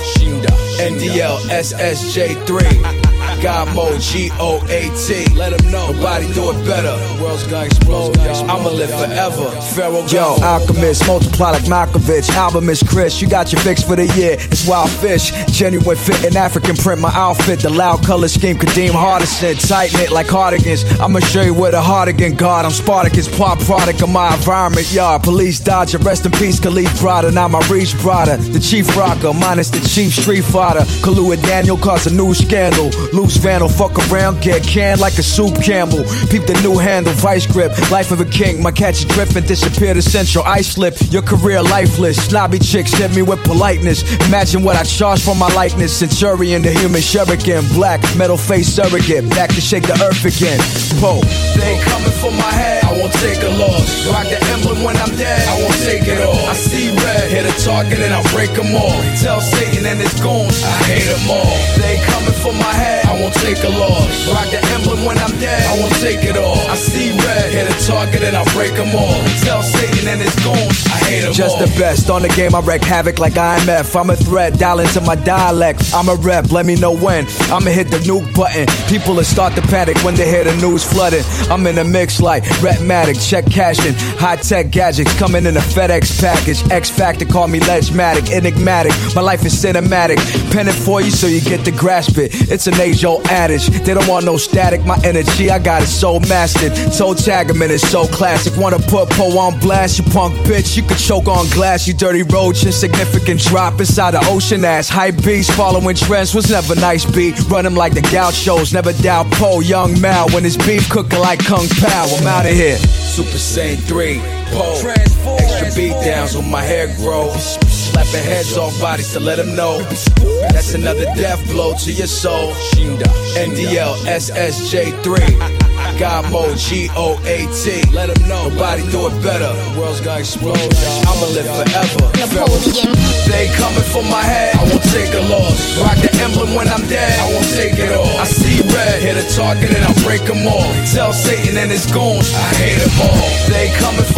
[SPEAKER 35] NDL SSJ3. God mode G O A T. Let them know. Nobody do it better. World's gonna explode. I'ma live forever. Pharaoh
[SPEAKER 36] Yo, alchemist, multiply like Malkovich. Album is Chris, you got your fix for the year. It's wild fish, genuine fit in African print. My outfit, the loud color scheme, Kadeem Hardison. Tighten it like cardigans. I'ma show you where the hardigan God. I'm Spartacus, pop product of my environment. Yard, police dodger. Rest in peace, Khalid Brada. Now my reach brother. The chief rocker, minus the chief street fighter. Kalua Daniel cause a new scandal. Loose vandal, fuck around, get canned like a soup Campbell. Peep the new handle, vice grip. Life of a king, my catch is drift and disappear to central. Ice slip, your career lifeless. Snobby chicks hit me with politeness. Imagine what I charge for my likeness. Centurion, the human shuriken. Black, metal face surrogate. Back to shake the earth again. Poe.
[SPEAKER 35] They coming for my head, I won't take a loss. Rock the emblem when I'm dead, I won't take it all. I see red, hit a target and I break them all. Tell Satan and it's gone. I hate them all. They coming for my head, I won't take a loss. Rock the emblem when I'm dead, I won't take it all. I see red, hit a target and I break them all. Tell Satan and his goons, I hate them
[SPEAKER 36] Just
[SPEAKER 35] all.
[SPEAKER 36] the best on the game, I wreck havoc like IMF. I'm a threat, dial into my dialect. I'm a rep, let me know when. I'ma hit the nuke button. People will start to panic when they hear the news flooding. I'm in a mix like Retmatic, check cashing. High tech gadgets coming in a FedEx package. X Factor, call me Legmatic, enigmatic. My life is cinematic. Pen it for you so you get to grasp it. It's an age old adage. They don't want no static, my energy, I got it so mastered. Toe tag 'em and it's so classic. Wanna put Poe on blast, you punk bitch. You could choke on glass, you dirty roach. Insignificant drop inside the ocean ass. Hype beast following trends was never nice beat. Run 'em like the gauchos, never doubt Poe. Young Mal when his beef cooking like Kung Pao. I'm out of here.
[SPEAKER 35] Super Saiyan 3, pole. Extra beat downs when my hair grows. Slapping heads off bodies to let them know. That's another death blow to your soul. NDL SSJ3. God mode G O A T. Let them know. Nobody do it better. The world's gonna explode. I'ma live forever. Napoleon. They coming for my head. I won't take a loss. Rock the emblem when I'm dead. I won't take it all. I see red. Hit a target and I break them all. Tell Satan and his goons. I hate them all. They coming for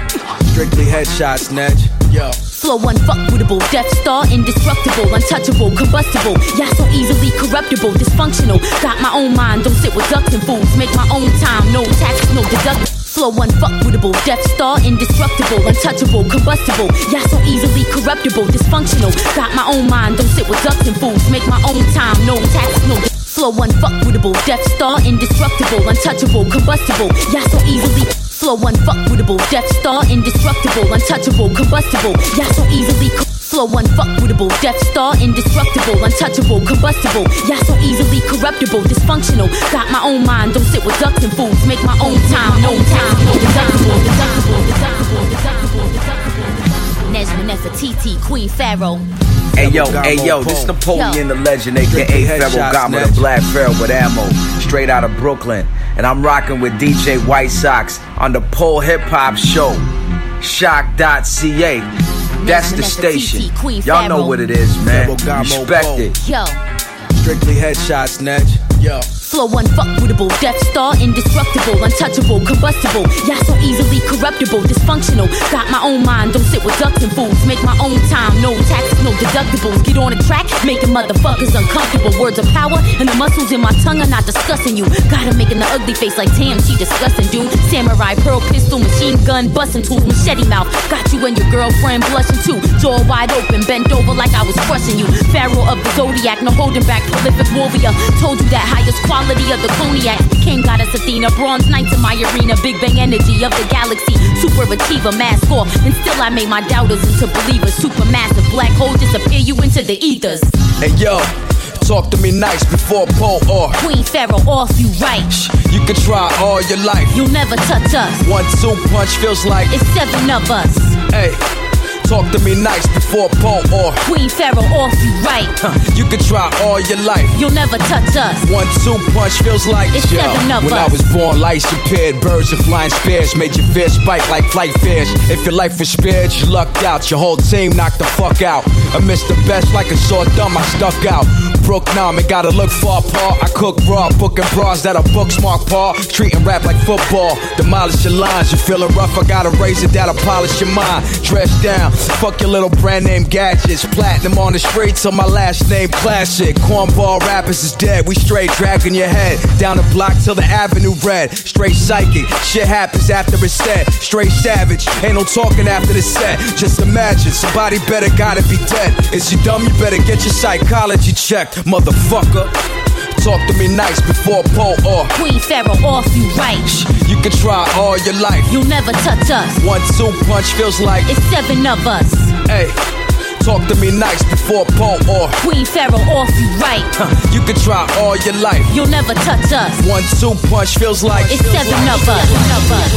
[SPEAKER 35] Strictly headshots,
[SPEAKER 36] Nedge. Yo.
[SPEAKER 37] Flow unfuckable, Death Star, indestructible, untouchable, combustible. Yeah, so easily corruptible, dysfunctional. Got my own mind, don't sit with ducks and fools. Make my own time, no taxes, no deductible. Flow unfuckable, Death Star, indestructible, untouchable, combustible. Yeah, so easily corruptible, dysfunctional. Got my own mind, don't sit with ducks and fools. Make my own time, no taxes, no Flow unfuckable, Death Star, indestructible, untouchable, combustible. Yeah, so easily. Flow unfuckable, Death Star, indestructible, untouchable, combustible. Yeah, so easily. Co- Flow unfuckable, Death Star, indestructible, untouchable, combustible. Yeah, so easily corruptible, dysfunctional. Got my own mind, don't sit with ducks and fools. Make my own time, no time, no deductible, deductible, deductible, deductible, deductible. Nesma Nefertiti, Queen Pharaoh.
[SPEAKER 38] Hey yo, hey yo, this Napoleon the legend, aka Pharaoh Gama, the Black Pharaoh with ammo, straight out of Brooklyn. And I'm rocking with DJ White Sox on the Pole Hip Hop Show. Choq.ca. That's the station. Y'all know what it is, man. Respect it.
[SPEAKER 37] Yo.
[SPEAKER 36] Strictly headshots, Nedge. Yo.
[SPEAKER 37] Flow unfuckable, Death Star, indestructible, untouchable, combustible. Yeah, so easily corruptible, dysfunctional. Got my own mind, don't sit with ducks and fools. Make my own time, no taxes, no deductibles. Get on the track, making motherfuckers uncomfortable. Words of power, and the muscles in my tongue are not discussing you. Gotta make an ugly face like Tam, she disgusting, dude. Samurai, pearl pistol, machine gun, busting tools, machete mouth. Got you and your girlfriend blushing too. Jaw wide open, bent over like I was crushing you. Pharaoh of the zodiac, no holding back, prolific warrior. Told you that highest quality of the cognac. King goddess Athena, bronze knights in my arena. Big bang energy of the galaxy. Super achiever, mask off. And still I made my doubters into believers. Supermassive black hole disappear you into the ethers.
[SPEAKER 36] Hey yo, talk to me nice before Paul or
[SPEAKER 37] Queen Pharaoh off you right.
[SPEAKER 36] You can try all your life.
[SPEAKER 37] You'll never touch us.
[SPEAKER 36] One two punch feels like
[SPEAKER 37] it's seven of us.
[SPEAKER 36] Hey. Talk to me nice before Paul or
[SPEAKER 37] Queen Pharaoh off you right.
[SPEAKER 36] Huh, you can try all your life.
[SPEAKER 37] You'll never touch us.
[SPEAKER 36] One two punch feels like
[SPEAKER 37] it's
[SPEAKER 36] yo, When
[SPEAKER 37] us.
[SPEAKER 36] I was born, lights appeared, birds and flying spears made your fear spike like flight fears. If your life was spared, you lucked out. Your whole team knocked the fuck out. I missed the best like a sore thumb. I stuck out. Brook Nam, it gotta look far apart. I cook raw, booking bras that are book smart paw. Treating rap like football. Demolish your lines. You feeling rough? I got a razor that'll polish your mind. Dress down, fuck your little brand name gadgets. Platinum on the streets on my last name classic. Cornball rappers is dead. We straight dragging your head down the block till the avenue red. Straight psychic. Shit happens after it's said. Straight savage. Ain't no talking after the set. Just imagine somebody better gotta be dead. Is you dumb? You better get your psychology checked, motherfucker. Talk to me nice before Paul or
[SPEAKER 37] Queen Pharaoh off you right.
[SPEAKER 36] You can try all your life.
[SPEAKER 37] You'll never touch us.
[SPEAKER 36] One two punch feels like
[SPEAKER 37] it's seven of us.
[SPEAKER 36] Hey. Talk to me nice before Paul or
[SPEAKER 37] Queen Pharaoh off you right.
[SPEAKER 36] Huh, you can try all your life.
[SPEAKER 37] You'll never touch us.
[SPEAKER 36] One two punch feels like
[SPEAKER 37] it's seven of us.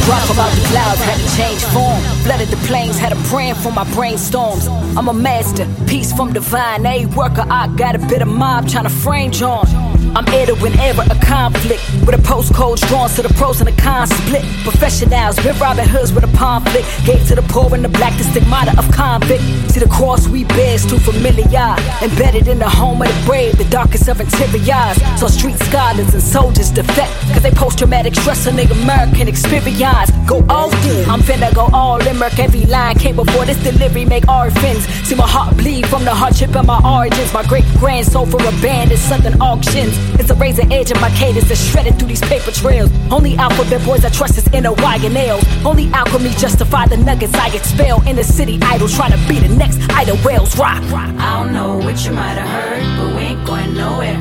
[SPEAKER 39] Rock about the clouds, had to change form. Flooded the plains, had a praying for my brainstorms. I'm a master, peace from divine. A worker, I got a bit of mob trying to frame John. I'm heir to a conflict with a postcode drawn to the pros and the cons split. Professionals, been Robin Hoods with a conflict. Gave to the poor and the black the stigmata of convict. See the cross we bear is too familiar. Embedded in the home of the brave, the darkest of interiors. So street scholars and soldiers defect. Cause they post traumatic stress on the American experience. Go all in. I'm finna go all in. Merc every line came before this delivery. Make orphans. See my heart bleed from the hardship of my origins. My great grand soul for a band is something auctions. It's a razor edge of my cadence that's shredded through these paper trails. Only alphabet boys I trust is inner Y and L. Only alchemy justify the nuggets I expel. In the city idol trying to be the next idol whales rock.
[SPEAKER 40] I don't know what you might have heard, but we ain't going nowhere.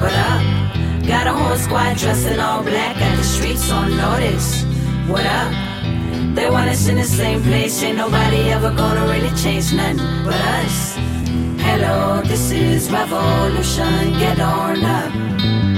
[SPEAKER 40] But up, got a whole squad dressed in all black, got the streets on notice. What up? They want us in the same place, ain't nobody ever gonna really change nothing but us. Hello, this is revolution, get on up.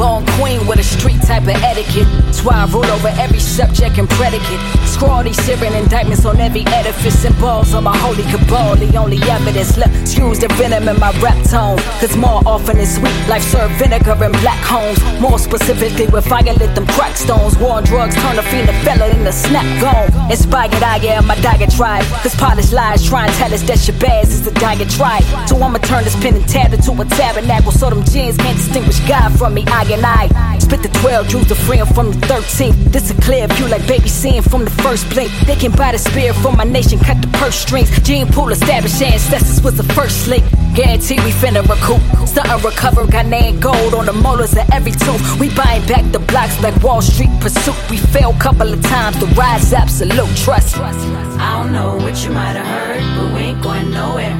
[SPEAKER 39] Born queen with a street type of etiquette. That's why I rule over every subject and predicate. Scrawl these searing indictments on every edifice and balls on my holy cabal. The only evidence left. Excuse the venom in my rap tone. Cause more often than sweet, life serve vinegar and black homes. More specifically, with fire lit them crack stones. War on drugs turn a fiend a fella in the snap gone. Inspired, I am my diatribe. Cause polished lies try and tell us that Shabazz is the diatribe. So I'ma turn this pen and tab into a tabernacle. So them jeans can't distinguish God from me. I and I spit the 12, drew the friend from the 13. This a clear view like baby seeing from the first blink. They can buy the spear for my nation, cut the purse strings. Gene pool establish ancestors was the first link. Guarantee we finna recoup. Starting recover, got name gold on the molars of every tooth. We buying back the blocks like Wall Street pursuit. We failed couple of times, the rise absolute trust.
[SPEAKER 40] I don't know what you might have heard, but we ain't going nowhere.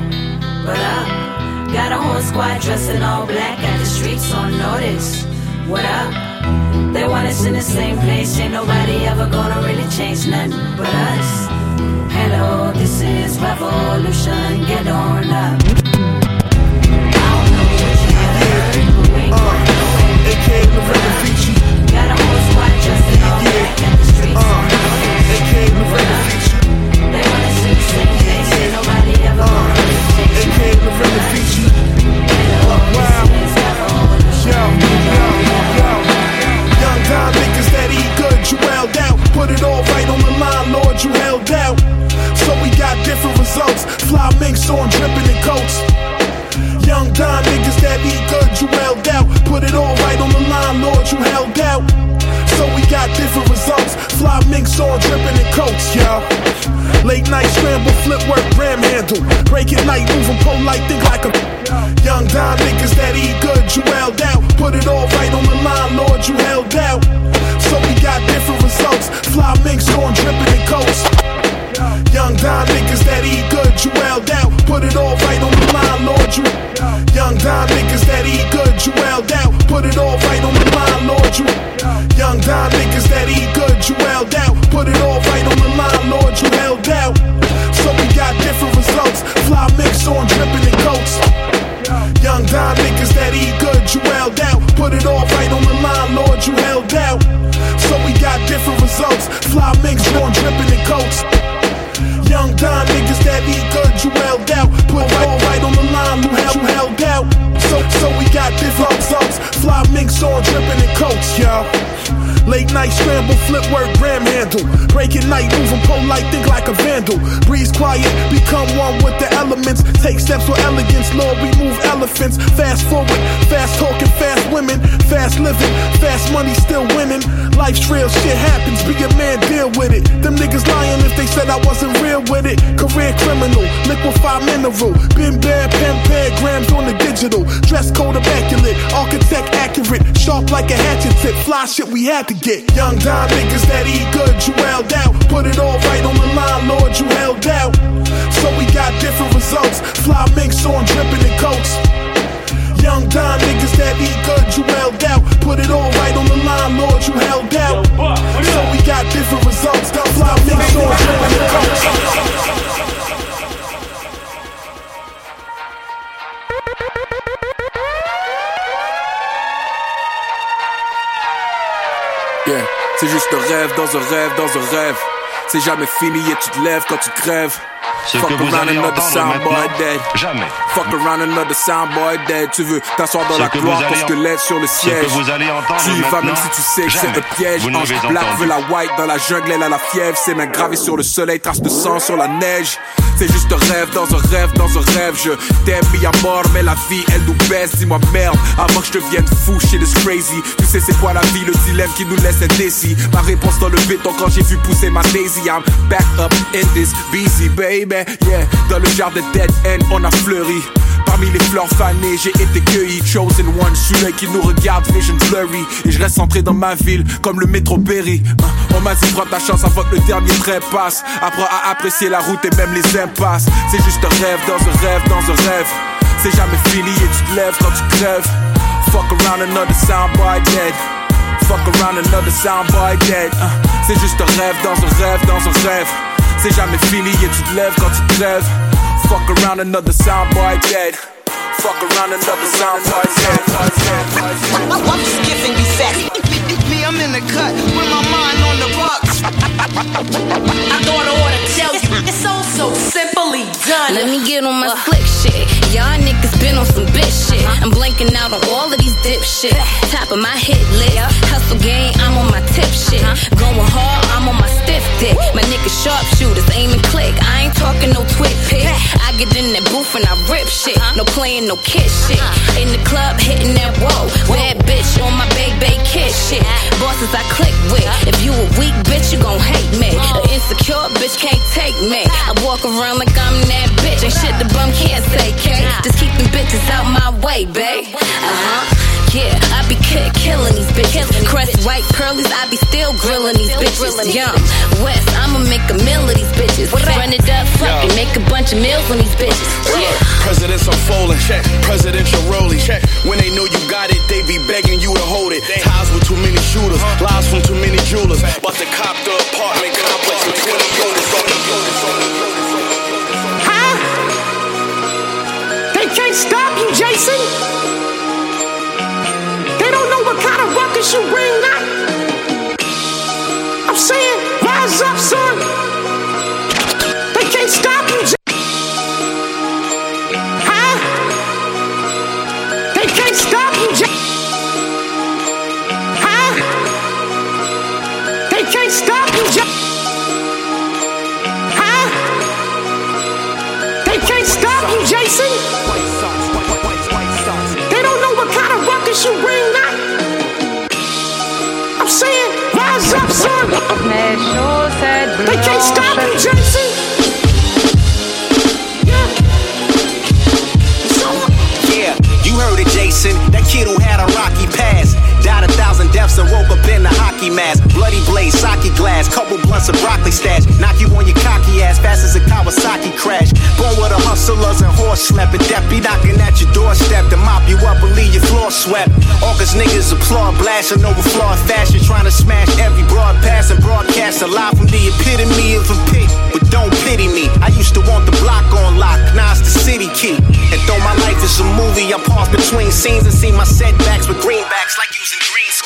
[SPEAKER 40] But up, got a whole squad dressed in all black, got the streets on notice. What up? They want us in the same place, ain't nobody ever gonna really change nothing but us. Hello, this is revolution,
[SPEAKER 41] Lord, we move elephants. Fast forward, fast talking, fast women. Fast living, fast money, still winning. Life's real, shit happens, be a man, deal with it. Them niggas lying if they said I wasn't real with it. Career criminal, liquefied mineral. Been bad, pen pad, grams on the digital. Dress code immaculate, architect accurate. Sharp like a hatchet tip, fly shit we had to get. Young dime niggas that eat good, you held out. Put it all right on the line, Lord, you held out. So we got different results. Fly minks on dripping in coats. Young dime niggas that eat good, you held out. Put it all right on the line, Lord, you held out. So we got different results. Fly minks on dripping in coats.
[SPEAKER 2] Yeah, c'est juste un rêve dans un rêve dans un rêve. C'est jamais fini et tu te lèves quand tu crèves.
[SPEAKER 42] Ce
[SPEAKER 2] Fuck
[SPEAKER 42] que vous
[SPEAKER 2] around
[SPEAKER 42] allez
[SPEAKER 2] another
[SPEAKER 42] entendre
[SPEAKER 2] soundboy
[SPEAKER 42] maintenant,
[SPEAKER 2] dead.
[SPEAKER 42] jamais.
[SPEAKER 2] Fuck around another soundboy dead. Tu veux t'asseoir dans
[SPEAKER 42] Ce
[SPEAKER 2] la
[SPEAKER 42] que
[SPEAKER 2] gloire,
[SPEAKER 42] allez en-
[SPEAKER 2] squelette sur le
[SPEAKER 42] que
[SPEAKER 2] siège.
[SPEAKER 42] vous allez entendre
[SPEAKER 2] tu y vas même si tu sais que c'est un piège.
[SPEAKER 42] Vous
[SPEAKER 2] Ange black veut la white dans la jungle, elle a la fièvre. Ses mains gravées sur le soleil, traces de sang sur la neige. C'est juste un rêve dans un rêve dans un rêve. Je t'aime mis à mort, mais la vie elle nous baisse. Dis-moi merde, avant que je devienne fou, shit is crazy. Tu sais c'est quoi la vie, le dilemme qui nous laisse indécis. Ma réponse dans le béton quand j'ai vu pousser ma daisy. I'm back up in this busy baby. Yeah, dans le jardin dead end, on a fleuri. Parmi les fleurs fanées, j'ai été cueilli. Chosen one, celui qui nous regarde, vision blurry. Et je reste centré dans ma ville, comme le métro Berry. On m'a dit, prends ta chance avant que le dernier passe. Apprends à apprécier la route et même les impasses. C'est juste un rêve dans un rêve dans un rêve. C'est jamais fini et tu te lèves quand tu crèves. Fuck around another soundboy dead. Fuck around another soundboy dead. Hein, C'est juste un rêve dans un rêve dans un rêve. C'est jamais fini et tu te lèves quand tu crèves. Fuck around another soundboy dead. Fuck around another soundboy dead.
[SPEAKER 43] Giving you. Me, I'm in the cut with my mind on the bucks.
[SPEAKER 44] I thought I ought to tell you, it's so so simply done.
[SPEAKER 45] Let me get on my uh. slick shit. Y'all niggas been on some bitch shit. Uh-huh. I'm blanking out on all of these dip shit. Top of my hit list. Hustle game, I'm on my tip shit. Uh-huh. Going hard, I'm on my stiff dick. My niggas sharpshooters, aim and click. I ain't talking no twit pick. I get in that booth and I rip shit. Uh-huh. No playing no kiss shit. In the club, hitting that whoa. Bad bitch on my baby kiss shit. Bosses I click with. If you a weak bitch, you gon' hate me. An insecure bitch can't take me. I walk around like I'm that bitch. Ain't shit the bum can't say, K. Just keep them bitches out my way, babe. Uh huh. Yeah, I be ki- killing these bitches. Crest white pearlies, I be still grilling these bitches. Young West, I'ma make a meal of these bitches. Run it up, fuck it, make a bunch of meals on these bitches. Yeah.
[SPEAKER 46] Presidents unfolding, check. Presidential rolling, check. When they know you got it, they be begging you to hold it. Ties with too many shooters, lies from too many jewelers. About to cop the apartment complex with 20 units on the units on the
[SPEAKER 47] Huh? They can't stop you, Jason. They don't know what kind of ruckus you bring now. I'm saying, son. They can't stop
[SPEAKER 48] blanches.
[SPEAKER 47] Jason.
[SPEAKER 29] Yeah, you heard it, Jason. That kid who had a rocky past. Deaths and woke up in a hockey mask. Bloody blade, sake glass, couple blunts of broccoli stash. Knock you on your cocky ass fast as a Kawasaki crash. Born with a hustlers and horse slapping. Be knocking at your doorstep to mop you up and leave your floor swept. All cause niggas applaud, blasting over flawed fashion. Trying to smash every broadcast and broadcast a alive from the epitome of a pit. But don't pity me. I used to want the block on lock, now it's the city key. And though my life is a movie, I pause between scenes and see my setbacks with greenbacks like green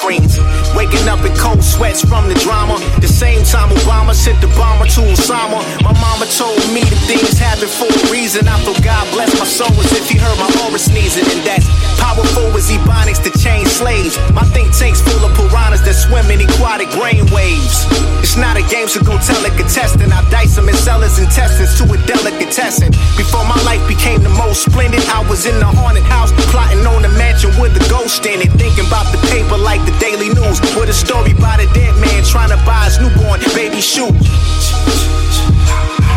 [SPEAKER 29] screens. Waking up in cold sweats from the drama. The same time Obama sent the bomber to Osama. My mama told me that things happen for a reason. I thought God bless my soul as if he heard my aura sneezing. And that's powerful as ebonics to chain slaves. My think tank's full of piranhas that swim in aquatic brain waves. It's not a game, so go tell a contestant. I dice them and sell his intestines to a delicatessen. Before my life became the most splendid, I was in the haunted house, plotting on a mansion with a ghost in it. Thinking about the paper like the Daily News, with a story about a dead man trying to buy his newborn baby shoes.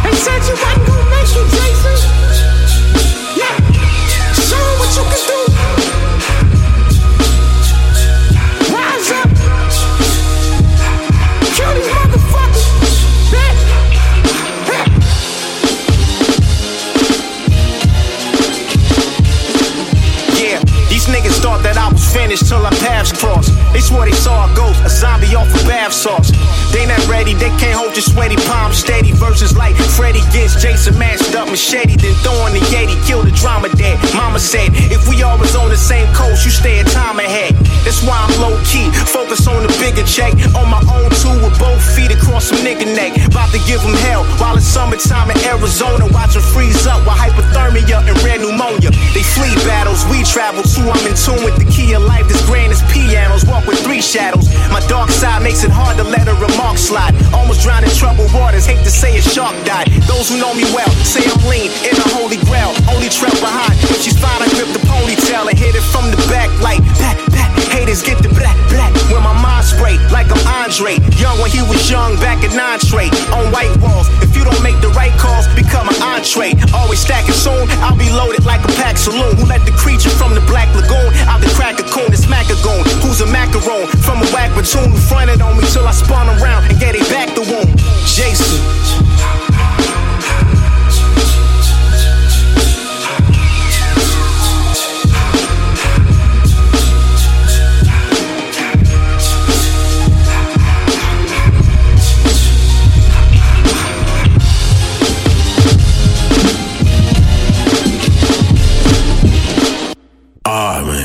[SPEAKER 47] They said you wasn't gonna make it, Jason. Yeah. Show what you can do.
[SPEAKER 29] Till our paths crossed. They swore they saw a ghost, a zombie off of bath sauce. They not ready, they can't hold your sweaty palms steady. Verses like Freddy gets Jason mashed up machete, then throwing the Yeti, kill the drama dead. Mama said, if we all was on the same coast, you stay a time ahead. That's why I'm low key, focus on the bigger check. On my own two with both feet across some nigga neck. About to give them hell while it's summertime in Arizona. Watch them freeze up with hypothermia and rare pneumonia. They flee battles, we travel too. I'm in tune with the key life. This grand as pianos, walk with three shadows. My dark side makes it hard to let a remark slide. Almost drowned in troubled waters, hate to say a shark died. Those who know me well say I'm lean in the holy grail. Only trail behind. If she's fine, I grip the ponytail and hit it from the back like back, back. Haters get the black, black. When my mind spray like I'm Andre. Young when he was young, back in nine straight. On white walls. If you don't make the right calls, become an entree. Always stacking soon, I'll be loaded like a pack saloon. Who let the creature from the black lagoon out the crack a coon? It's macagoon. Who's a macaron from a whack platoon who fronted on me till I spun around and get it back the wound? Jason.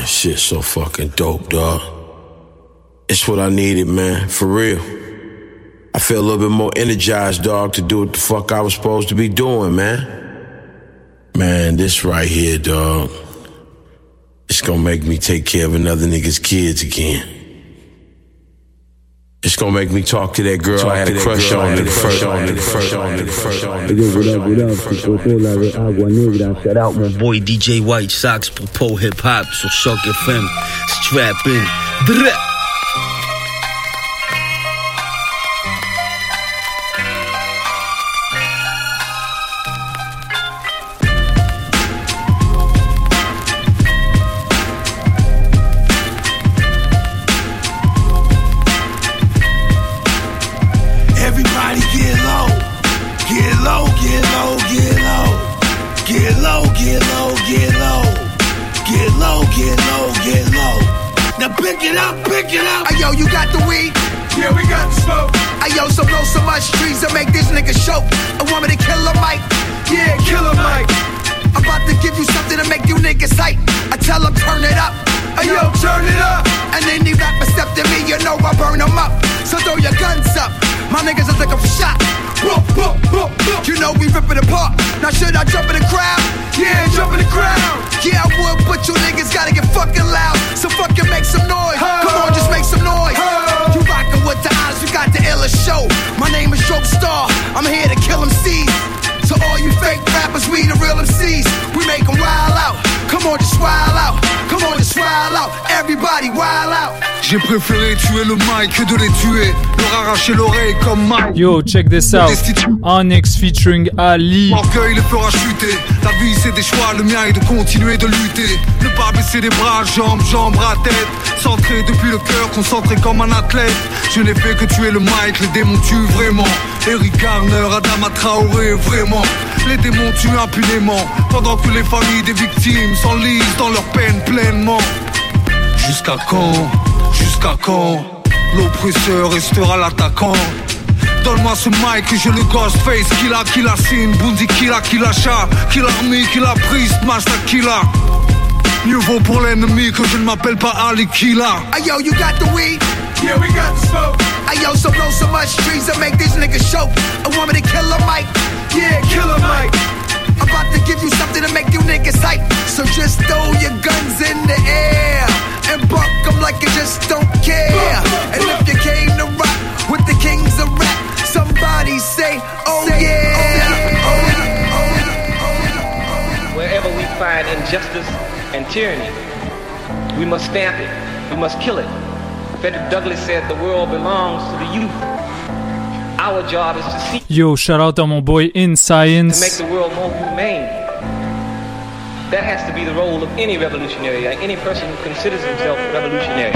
[SPEAKER 49] Shit so fucking dope, dog. It's what I needed, man, for real. I feel a little bit more energized, dog, to do what the fuck I was supposed to be doing, man. Man, this right here, dog. It's gonna make me take care of another nigga's kids again.
[SPEAKER 18] It's gonna make me talk to that girl I had a crush on in the first on in the first on in the first on in the first
[SPEAKER 50] Yo, what up, what up, c'est Coco, la de Agua Negra. Shout out mon boy DJ White Sox pour Pole Hip Hop sur Shock FM. Strap in. Drrr.
[SPEAKER 51] Comme Mike.
[SPEAKER 24] Yo, check this out. Onyx featuring Ali.
[SPEAKER 51] L'orgueil les fera chuter. La vie c'est des choix, le mien est de continuer de lutter. Ne pas baisser les bras, jambes, jambes, à tête. Centré depuis le cœur, concentré comme un athlète. Je n'ai fait que tuer le mic, les démons tuent vraiment. Eric Garner, Adama Traoré, vraiment. Les démons tuent impunément. Pendant que les familles des victimes s'enlisent dans leur peine pleinement. Jusqu'à quand? Jusqu'à quand? L'oppresseur restera l'attaquant Donne-moi ce mic que j'ai le Ghostface Killah, Killa Sin, Bundi, Killa, Killa Shah Killa Army, Killah Priest, Masta Killa Mieux vaut pour l'ennemi que je ne m'appelle pas Ali Killa
[SPEAKER 52] Hey yo, you got the weed?
[SPEAKER 53] Yeah, we got the smoke.
[SPEAKER 52] Hey yo, so blow so much trees to make this nigga choke. I want me to kill a mic.
[SPEAKER 53] Yeah, kill a mic.
[SPEAKER 52] I'm about to give you something to make you niggas hype. So just throw your guns in the air and buck 'em like you just don't care. And if you came to rock with the kings of rap, somebody say, oh yeah.
[SPEAKER 54] Wherever we find injustice and tyranny, we must stamp it. We must kill it. Frederick Douglass said the world belongs to the youth. Our job is to see
[SPEAKER 24] Yo, shout out à mon boy In
[SPEAKER 54] to make
[SPEAKER 24] Science.
[SPEAKER 54] the world more humane. That has to be the role of any revolutionary, like any person who considers himself a revolutionary.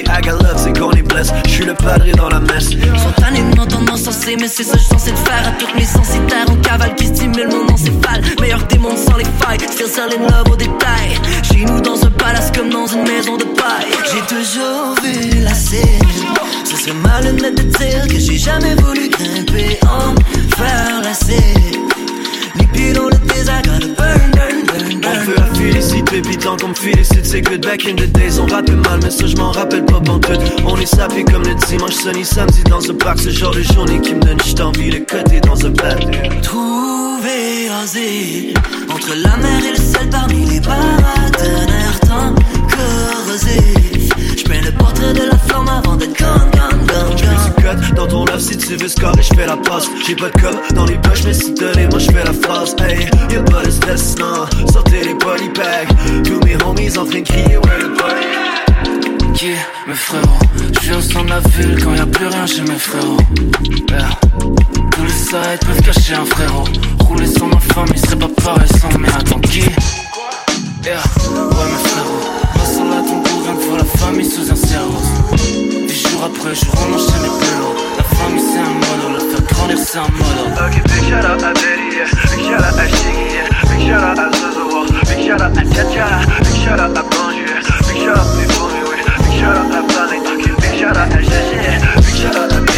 [SPEAKER 49] I got love, c'est qu'on est blesse. Je le padre dans la messe.
[SPEAKER 55] Spontanément tendance censée, mais c'est ça que je censé faire. À toutes mes censitaires en cavale qui stimule mon encéphale. Meilleur mondes sans les failles, still selling love au détail. Chez nous dans un palace comme dans une maison de paille.
[SPEAKER 56] J'ai toujours vu la scène. Ce serait malhonnête de dire que j'ai jamais voulu grimper en faire la scène. Les pieds dans le désert, gotta burn.
[SPEAKER 49] On veut la féliciter, puis tant qu'on me félicite, c'est good back in the days. On rappelle mal, mais ça je m'en rappelle pas pantoute. On est sapé comme le dimanche, sunny samedi dans un parc. Ce genre de journée qui me donne juste envie de côté dans un bar.
[SPEAKER 56] Trouver asile entre la mer et le sel parmi les paratonnerres tant corrosifs. J'mets le portrait de la flamme avant d'être gone, gone,
[SPEAKER 49] code dans ton love si tu veux scorer, j'fais la passe. J'ai pas de cop dans les poches, mais si t'as les moi j'fais la phrase. Hey, y'a pas de stress, non. Sortez les polybags. Tous mes homies en train de crier, ouais, le poly.
[SPEAKER 55] Yeah, mes frérots, je vis au de la ville quand y a plus rien chez mes frérots. Yeah. Tous les sides peuvent cacher un frérot. Rouler sans ma famille serait pas pareil sans mais attends qui? Yeah, ouais mes frérots. Ma à ton goût, rien pour la famille sous un cerveau. Dix jours après, je rentre chez mes pélos. La famille c'est un modo, la faire grandir c'est un modo.
[SPEAKER 49] Ok, big shout out à yeah. big shout out à Shiggy, big shout out à Zozo, big shout out à Tchatcha, big shout out à Banju, big shout out à ouais. big shout out à ok, big shout out à yeah. big shout out à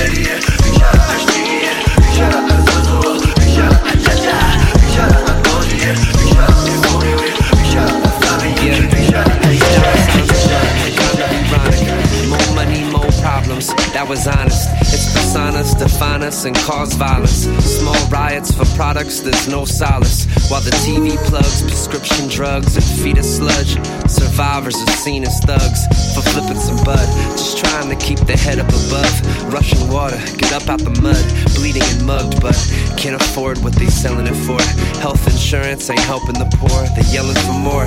[SPEAKER 23] That was honest. It's personas define us and cause violence. Small riots for products, there's no solace. While the TV plugs prescription drugs and feed us sludge. Survivors are seen as thugs for flipping some bud. Just trying to keep their head up above. Rushing water, get up out the mud. Bleeding and mugged, but can't afford what they selling it for. Health insurance ain't helping the poor. They yelling for more.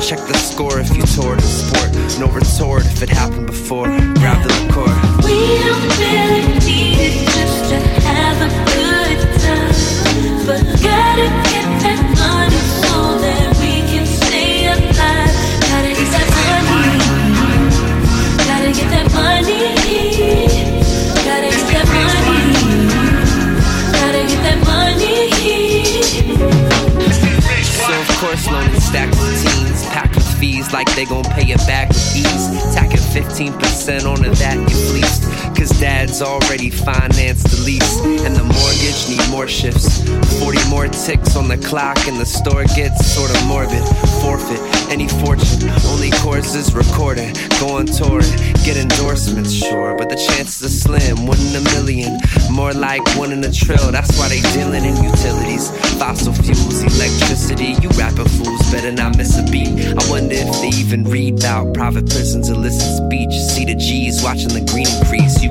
[SPEAKER 23] Check the score if you toured in sport. No retort if it happened before. Grab the record.
[SPEAKER 57] We don't really need it just to have a good time. But gotta get
[SPEAKER 23] course loaning stacks teens, pack of fees like they gon' pay it back with ease. Tacking 15% onto that you fleeced. Dad's already financed the lease. And the mortgage need more shifts. 40 more ticks on the clock and the store gets sorta morbid. Forfeit any fortune, only courses recorded. Go on tour and get endorsements, sure. But the chances are slim, one in a million. More like one in a trill. That's why they dealing in utilities. Fossil fuels, electricity. You rapping fools better not miss a beat. I wonder if they even read about private prisons, illicit speech. See the G's watching the green increase. You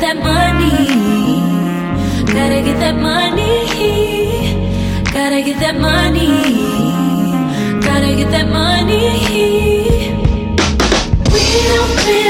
[SPEAKER 57] that money, gotta get that money, gotta get that money, gotta get that money. We don't really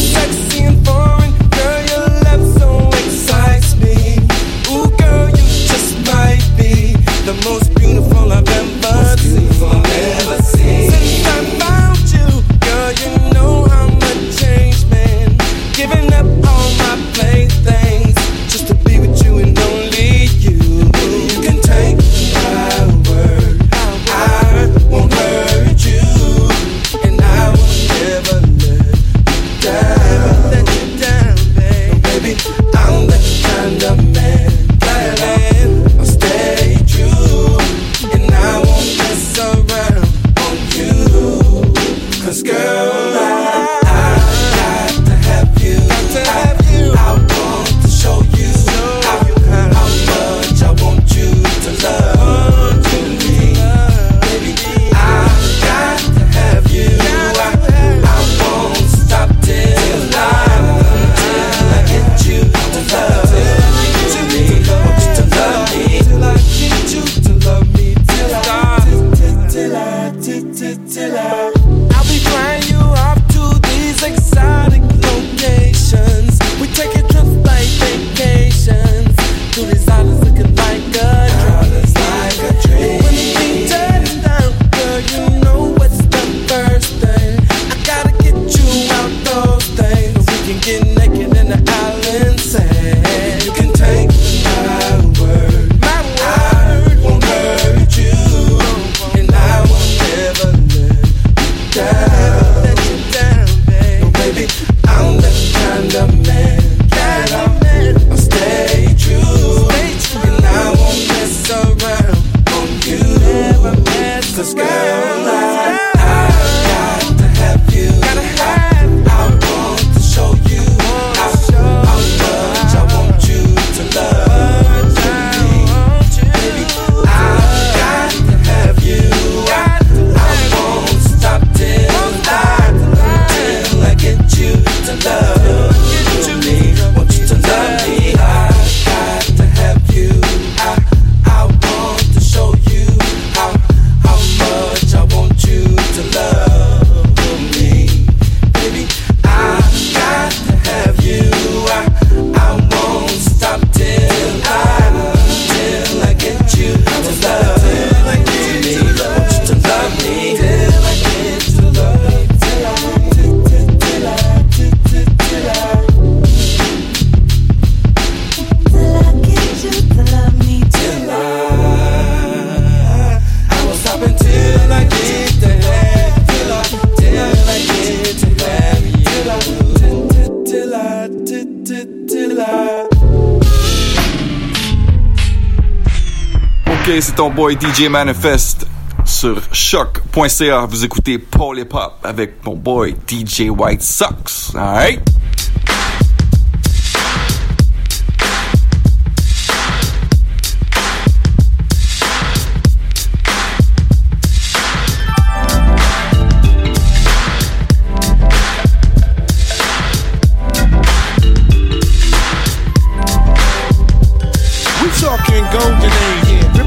[SPEAKER 11] c'est ton boy DJ Manifest sur choc.ca. Vous écoutez Paul Hip Hop avec mon boy DJ White Sox. Alright?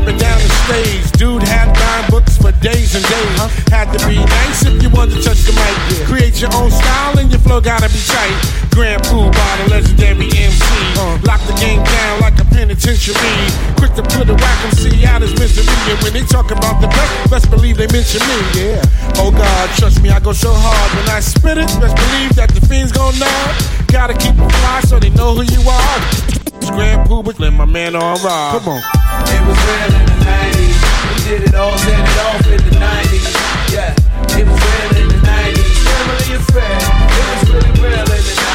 [SPEAKER 58] Ripping down the stage. Dude had nine books for days and days. Had to be nice if you want to touch the mic. Create your own style and your flow gotta be tight. Grand Pooh by the legendary MC. Lock the game down like a penitentiary. Quick to put a whack MC out his misery. And when they talk about the best, best believe they mention me. Yeah. Oh God, trust me, I go so hard when I spit it. Best believe that the fiends gon' nod. Gotta keep it fly so they know who you are. Grand Pooh, but let my man on ride. Come on.
[SPEAKER 59] It was real in the 90s. We did it all, set it off in the 90s. Yeah, it was real in the 90s. Family affair. It was really real in the 90s.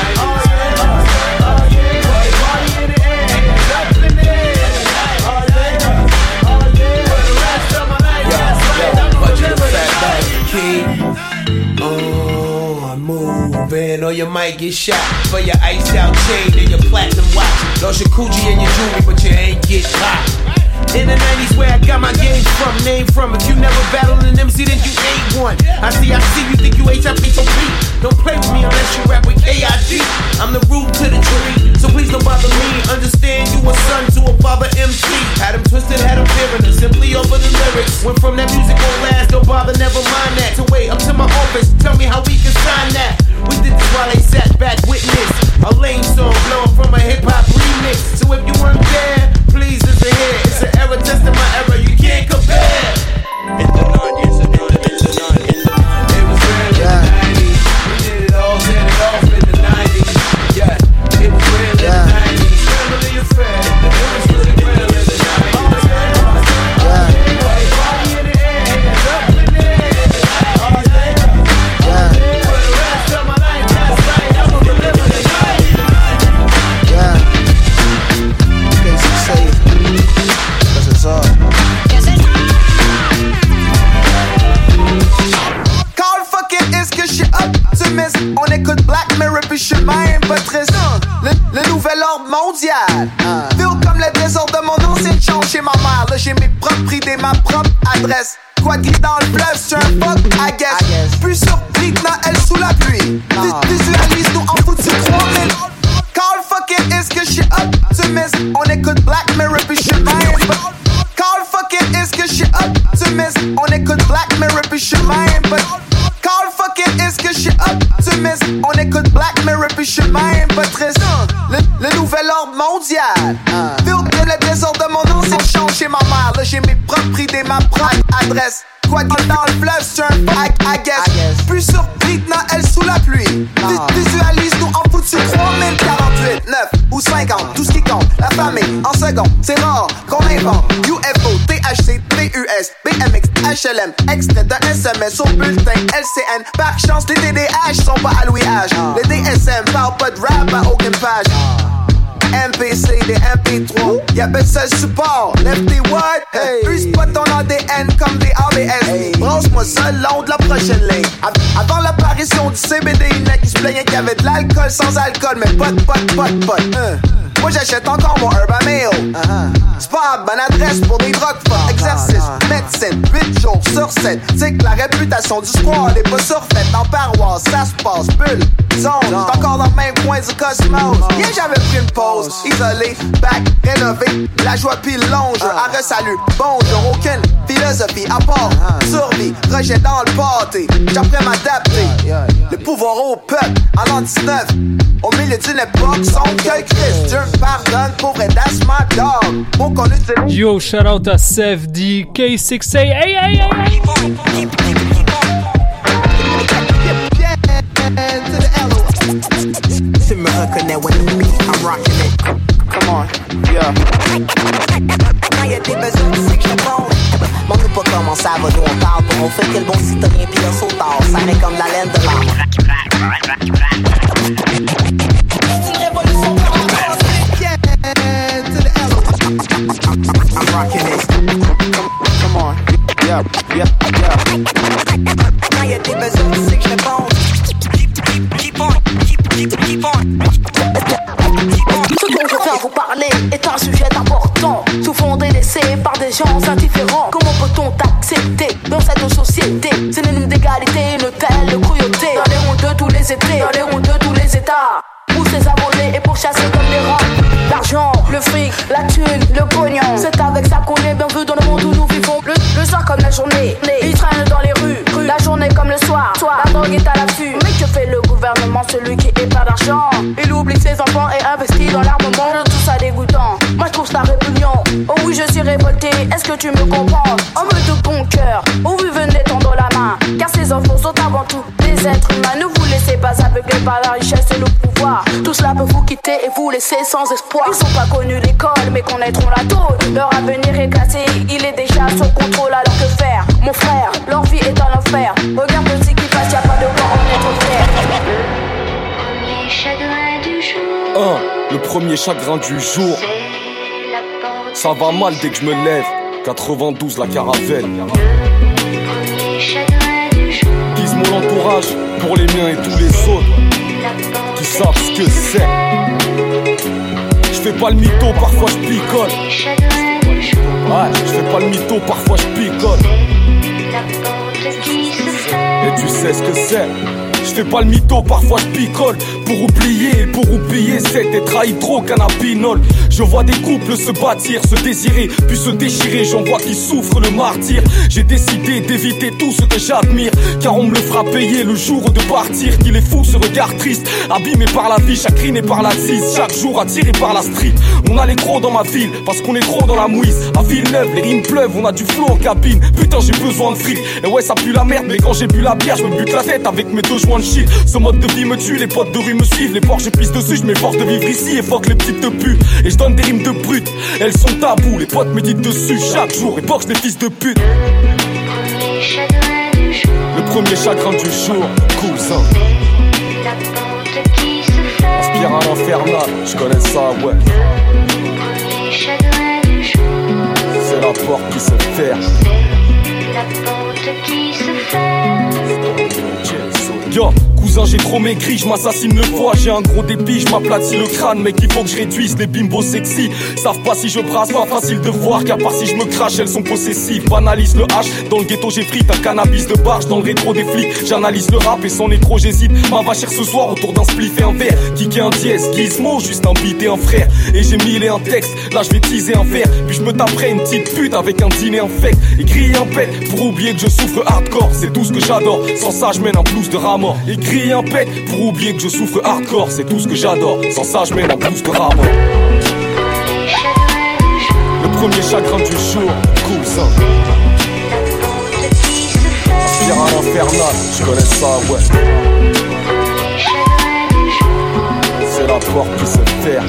[SPEAKER 60] Then or you might get shot for your ice out chain and your platinum watch. Lost your coochie and your jewelry, but you ain't get caught. In the 90s where I got my game from, name from. If you never battled an MC, then you ain't one. I see, I see, you think you H-I-P-O-P. Don't play with me unless you rap with K-I-D. I'm the root to the tree, so please don't bother me. Understand you a son to a father MC. Had him twisted, had him fearing simply over the
[SPEAKER 52] lyrics. Went from that music on last, don't bother, never mind
[SPEAKER 58] that. To wait up to my office, tell me how we can sign that. We did this while they sat back witness. A lame song blowing from a hip hop remix. So if you weren't there, please listen here. It's an error testing my error. You can't compare. It's the non-yes
[SPEAKER 52] nouvel ordre mondial. Feel comme le désordre de mon ancienne chambre chez ma mère. Là j'ai mes propres idées, ma propre adresse. Quoi gris dans le fleuve, c'est un fuck, I guess. Plus surpris que Noël sous la pluie. Vis- Visualise-nous en foutu 3000. Call fucking is que je suis optimiste. On écoute Black Mirror puis je suis. Call fucking is que je suis optimiste. On écoute Black Mirror puis je suis même pas. Call fucking is que je suis optimiste. On écoute Black Mirror puis je suis même pas triste. Le, le nouvel ordre mondial. Feel que le désordre de mon ancien change chez ma mère. Là j'ai mes propres idées, ma propre adresse. Quoi de dans le fleuve, c'est un fuck, I guess. Plus surpris que Noël sous la pluie. Vis- Visualise-nous en foutu 3048, 9 ou 50, tout ce qui compte. La famille, en seconde, c'est rare qu'on invente. HLM, extrait d'un SMS au bulletin LCN. Par chance, les TDH sont pas à Louis H. Le DSM parle pas de rap à aucune page. MPC, des MP3, y'a pas de seul support. Lève tes what? Hey. Use pas ton ADN comme des ABS. Brosse-moi ça le long de la prochaine ligne. Av- Avant l'apparition du CBD, il y en a qui se plaignaient qu'il y avait de l'alcool sans alcool, mais pot, pas de pot. Hein. Moi j'achète encore mon Urban Mayo. C'est pas bonne adresse pour des drogues fortes. Exercice, médecine, 8 jours sur 7. C'est que la réputation du squad est pas surfaite. En paroisse, ça se passe, bulle, zone. J'suis encore dans le même coin du cosmos. Hier j'avais pris une pause, isolé, back, rénové. La joie pis le longe, arrêt salut. Bonjour, aucune philosophie à part. Survie, rejet dans le pâté. J'apprends à m'adapter. Le pouvoir au peuple, en l'an 19. Au milieu d'une époque, sans que Christ, Dieu me pardonne pour être that's my dog. Pour qu'on utilise.
[SPEAKER 24] Yo, shout out à Seth D, K6A, hey, hey, hey, hey.
[SPEAKER 61] Tu me reconnais when you beat, I'm rocking it. Come on, yeah. Quand y'a des besoins, tu sais que je réponds. Montre pas comment ça va, nous on parle pour on fait quel bon citoyen pis un sautard. Ça met comme la laine de l'âme. Rocking.
[SPEAKER 62] Ce dont je viens vous parler est un sujet important, souvent délaissé par des gens indifférents. Comment peut-on t'accepter dans cette société? Synonyme d'égalité, une telle cruauté. Dans les ronds de tous les étés, dans les ronds de tous les états. Poussés à voler et pourchassés comme des rats. L'argent, le fric, la thune, le pognon. C'est avec ça qu'on est bien vu dans le monde où nous vivons. Le, le soir comme la journée, ils traînent dans les rues. La journée comme le soir, la drogue est à l'affût. Mais que fait le gouvernement, celui qui est pas d'argent? Il oublie ses enfants et investit dans l'armement. Je trouve ça dégoûtant, moi je trouve ça répugnant. Oh oui, je suis révolté, est-ce que tu me comprends? Homme de bon cœur, oh oui, venez tendre Car ces enfants sont avant tout des êtres humains. Ne vous laissez pas aveugler par la richesse et le pouvoir. Tout cela peut vous quitter et vous laisser sans espoir. Ils sont pas connus l'école, mais connaîtront la tôle. Leur avenir est cassé, il est déjà sous contrôle. Alors que faire Mon frère, leur vie est un enfer. Regarde ce qui passe, y'a pas de quoi en être fier.
[SPEAKER 57] Chagrin du jour,
[SPEAKER 58] Un, le premier chagrin du jour. Ça va mal dès que je me lève. 92 la caravelle. Mon entourage pour les miens et tous les autres qui savent ce que c'est. Je pas le mytho, parfois je picole. Ouais, je pas le mytho, parfois je picole. Et tu sais ce que c'est. Je pas le mytho, parfois je picole Pour oublier, pour oublier C'était trahi trop qu'un Je vois des couples se bâtir, se désirer Puis se déchirer, j'en vois qui souffrent le martyr. J'ai décidé d'éviter tout ce que j'admire Car on me le fera payer le jour de partir. Qu'il est fou ce regard triste Abîmé par la vie, chacriné par la cise Chaque jour attiré par la street. On a les gros dans ma ville, parce qu'on est trop dans la mouise. À Villeneuve, les rimes pleuvent, on a du flow en cabine. Putain j'ai besoin de fric. Et ouais ça pue la merde, mais quand j'ai bu la bière Je me bute la tête avec mes deux joints de shit Ce mode de vie me tue, les potes de rue me suivent Les porcs je pisse dessus, je m'efforce de vivre ici Et fuck les petites de Et des rimes de brut Elles sont tabous, les potes méditent dessus chaque jour. Et porche les fils de pute. Le premier chagrin du jour, cousin.
[SPEAKER 57] La porte qui se ferme.
[SPEAKER 58] Spirale infernale, je connais ça ouais. C'est la porte qui se ferme.
[SPEAKER 57] La porte qui se ferme.
[SPEAKER 58] Yo, Cousin, j'ai trop maigri, je m'assassine le foie, j'ai un gros débit, je m'aplatis le crâne, mec, il faut que je réduise les bimbos sexy. Savent pas si je brasse, pas facile de voir, qu'à part si je me crache, elles sont possessives. Banalise le H, dans le ghetto j'ai frite un cannabis de barge, dans le rétro des flics, j'analyse le rap et son écro, j'hésite. Ma vachère ce soir autour d'un spliff et un verre, kicker un dièse, gizmo, juste un beat et un frère. Et j'ai mille et un texte, là je vais teaser un verre, puis je me taperai une petite pute avec un dîner infect, et griller un pet pour oublier que je souffre hardcore, c'est tout ce que j'adore. Sans ça, je mène un blues de ramor. Et griller un pet pour oublier que je souffre hardcore, c'est tout ce que j'adore. Sans ça, je mène un blues de ramor. Le premier chagrin du jour, cool ça. Spirale infernale, je connais ça, ouais. C'est la porte qui se ferme.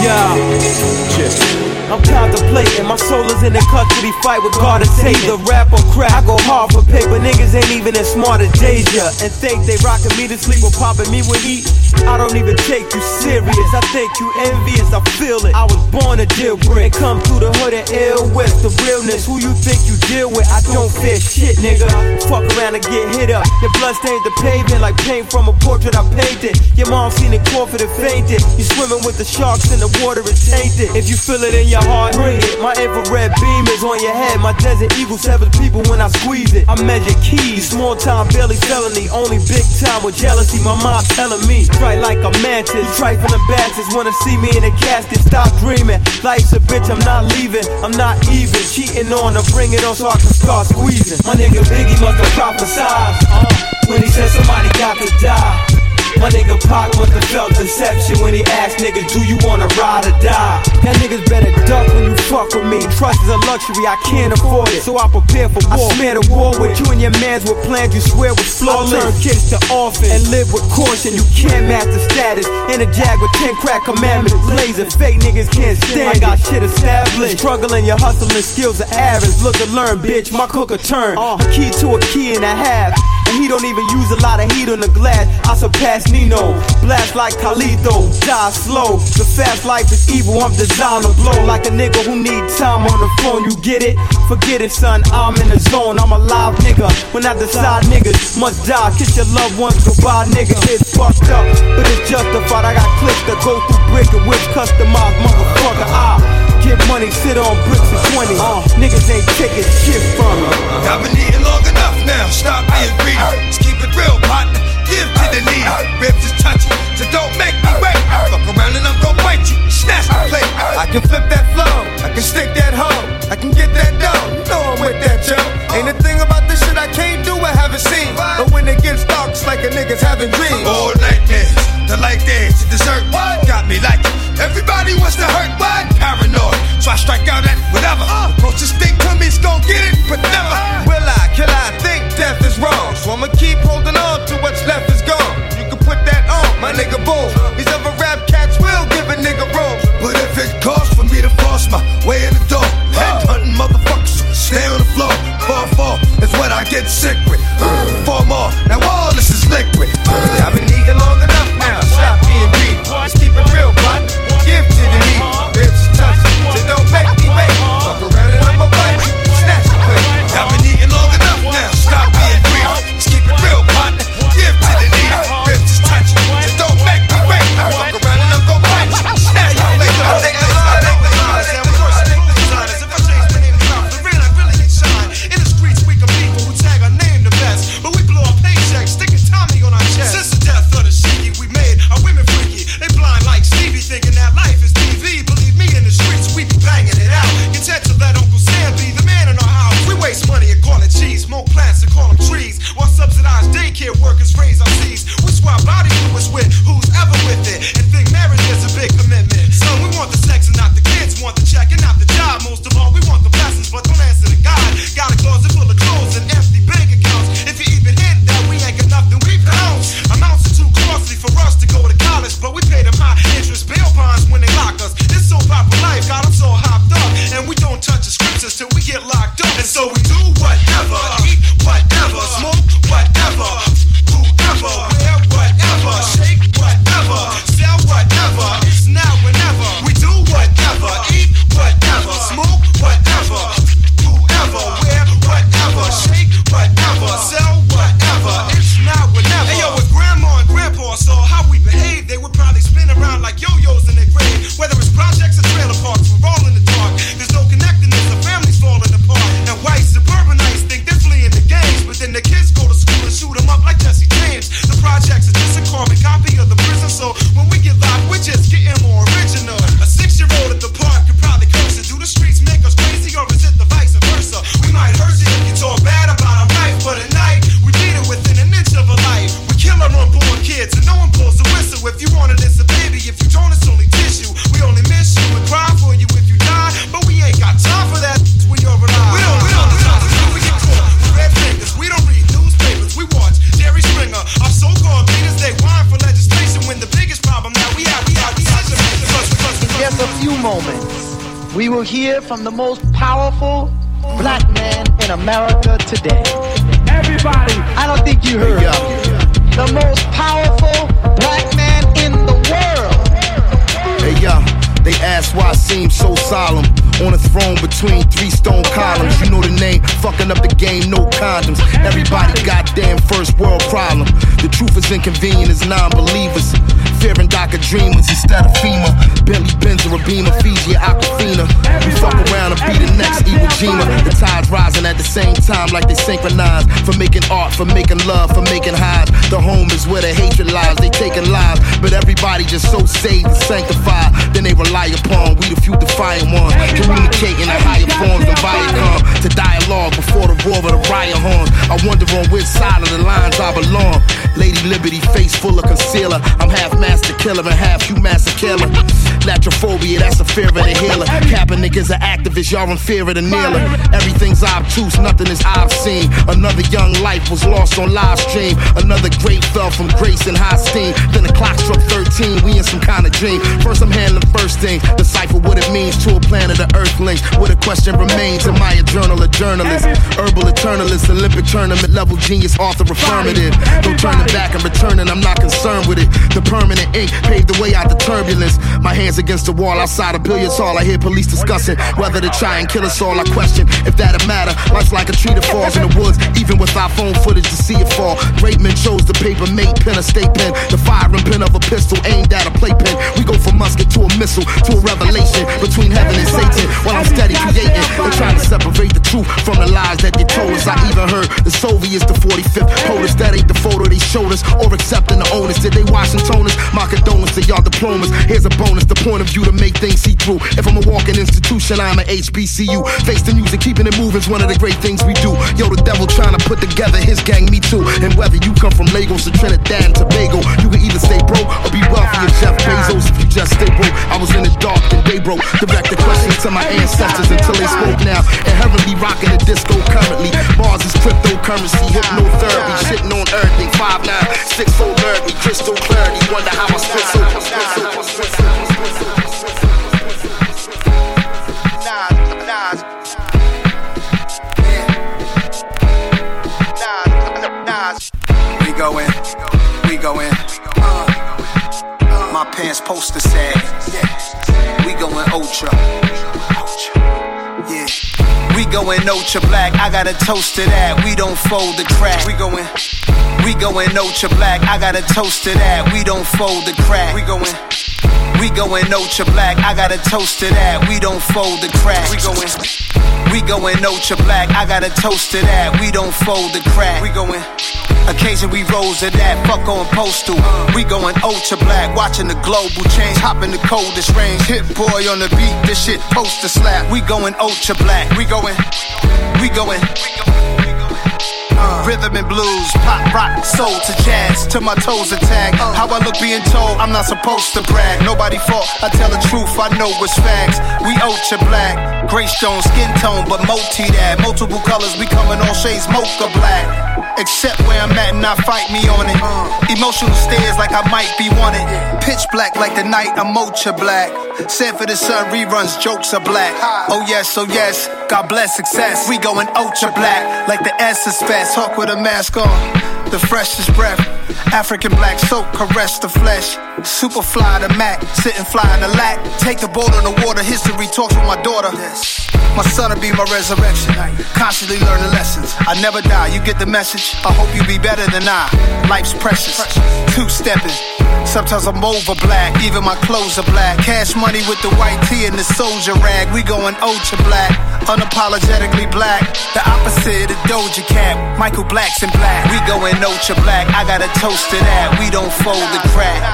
[SPEAKER 59] Yeah. I'm contemplating, my soul is in a custody fight with God and. The rap or crap, I go hard for paper. Niggas ain't even as smart as Deja. And think they rockin' me to sleep or popping me with heat. I don't even take you serious. I think you envious, I feel it. I was born a deal with. And come through the hood and ill west. The realness, who you think you deal with? I don't fear shit, nigga. Fuck around and get hit up. Your blood stains the pavement like paint from a portrait I painted. Your mom seen it, forfeited, fainted. You swimming with the sharks and the water is tainted. If you feel it in your heart, bring it. My infrared beam is on your head. My desert eagle severs people when I squeeze it. I measure keys, small time, barely felony. Only big time with jealousy. My mom telling me, strike like a mantis. Trifling bastards wanna see me in a casket. Stop dreaming. Life's a bitch, I'm not leaving. I'm not even cheating on her. Bring it on so I can start squeezing. My nigga Biggie must have prophesied uh, when he said somebody got to die. My nigga Pac must have felt deception when he asked niggas, do you wanna ride or die? Y'all niggas better duck when you fuck with me. Trust is a luxury, I can't afford it. So I prepare for war. I smear the war with you and your mans with plans you swear was flawless. I turn kids to orphans and live with caution. You can't the status. In a jag with 10 crack commandments. Blazing fake niggas can't stand. I got shit established. Struggling, your hustling skills are average. Look and learn, bitch. My cooker turn. Uh. A key to a key and a half. And he don't even use a lot of heat on the glass. I surpass Nino. Blast like Carlito. Die slow. The fast life is evil. I'm designed to blow like a nigga who need time on the phone. You get it? Forget it, son. I'm in the zone. I'm a live nigga. When I decide niggas must die, kiss your loved ones goodbye, nigga. It's fucked up, but it's justified. I got clips that go through brick and whip customized, motherfucker. I get money, sit on bricks and 20. Uh, niggas ain't taking shit from me.
[SPEAKER 51] I've been eating long enough now. Stop being greedy. Let's keep it real, partner. Give to the needy. Ribs is touchy, so don't make me wait. Fuck around and I'm gon' bite you. Snatch the plate. I can flip that flow. I can stick that hoe. I can get that dough. You know I'm with that, Joe. Uh. Ain't a thing about this shit I can't do, I haven't seen. But when it gets dark, it's like a nigga's having dreams. All nightmares, the light dance, the dessert. Got me like it. Everybody wants to hurt, what? Paranoid. So I strike out at whatever. Uh. The closest thing to me's gon' get it, but never. Uh. Will I, kill I think death is wrong. So I'ma keep
[SPEAKER 50] niggas y'all in fear of the kneeler. Everything's obtuse, nothing is obscene. Another young life was lost on live stream. Another great fell from grace and high steam. Then the clock struck 13, we in some kind of dream. First, I'm handling first thing, decipher what it means to a planet of earthlings. What a question remains, am I a journal, a journalist? Herbal eternalist, Olympic tournament level genius, author affirmative. Don't turn it back and return it, I'm not concerned with it. The permanent ink paved the way out the turbulence. My hands against the wall outside a billiards hall. I hear police discussing whether to try and kill us all. I question if that'll matter. Life's like a tree that falls in the woods, even with our phone footage to see it fall. Great men chose the paper mate pen, a state pen, the firing pin of a pistol aimed at a playpen. We go from musket to a missile to a revelation between heaven and Satan. While I'm steady creating, they're trying to separate the truth from the lies that they told us. I even heard the Soviets, the 45th, POTUS. That ain't the photo they showed us, or accepting the onus. Did they Washingtoners? My condolences to y'all diplomas. Here's a bonus, the point of view to make things see through. If I'm a walking institution, I'm an HBCU. Face the music, keeping it moving's one of the great things we do. Yo, the devil trying to put together his gang, me too. And whether you come from Lagos or Trinidad and Tobago, you can either stay broke or be wealthy as Jeff Bezos if you just stay broke. I was in the dark and they broke. Direct the question to my ancestors until they spoke now. Inherently rocking the disco currently. Bars is cryptocurrency, hypnotherapy, shitting on everything. 5 9 6 4 crystal clarity. Wonder how I spit so.
[SPEAKER 51] We go. Uh, my pants poster said, yeah, we going ultra. Yeah. We going ultra black, I got a toast to that. We don't fold the crack. We going, we going ultra black, I got a toast to that. We don't fold the crack. We going, we going ultra black, I got a toast to that. We don't fold the crack. We going, we going ultra black, I got a toast to that. We don't fold the crack. We going. Occasion we rose to that, fuck on postal. We going ultra black, watching the global change, hopping the coldest range. Hit boy on the beat, this shit poster slap. We going ultra black, we going, we going. Uh, rhythm and blues, pop, rock, soul to jazz, to my toes attack. How I look being told, I'm not supposed to brag. Nobody fault, I tell the truth, I know it's facts. We ultra black, gray stone, skin tone, but multi that. Multiple colors, we coming all shades mocha black. Except where I'm at and I fight me on it. Emotional stares like I might be wanted. Pitch black like the night, I'm ultra black. Said for the sun, reruns, jokes are black. Oh yes, oh yes, God bless success. We going ultra black like the S is Hawk with a mask on, the freshest breath. African black soap, caress the flesh. Super fly the Mac, sitting fly in the lack. Take the boat on the water, history talks with my daughter. My son'll be my resurrection. Constantly learning lessons. I never die, you get the message. I hope you be better than I. Life's precious. Two stepping. Sometimes I'm over black, even my clothes are black. Cash money with the white tee and the soldier rag. We going ultra black, unapologetically black. The opposite of Doja Cat. Michael Black's in black. We going ultra black. I got a toast to that. We don't fold the crack.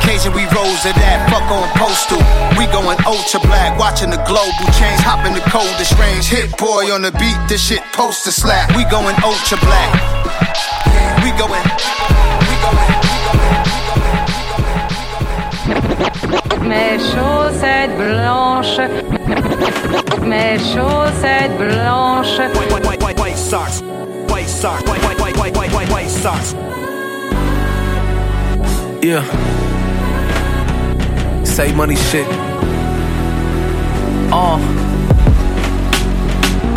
[SPEAKER 51] Occasion we rose to that, fuck on postal. We going ultra black, watching the global change, hopping the coldest range. Hit boy on the beat, this shit poster slap. We going ultra black. We going, we going.
[SPEAKER 58] Mes chaussettes blanches. Mes chaussettes blanches.
[SPEAKER 63] White, white, white, white, socks. White socks. White, white, white, white, white, white, white socks.
[SPEAKER 36] Yeah. Save money shit.
[SPEAKER 64] Uh.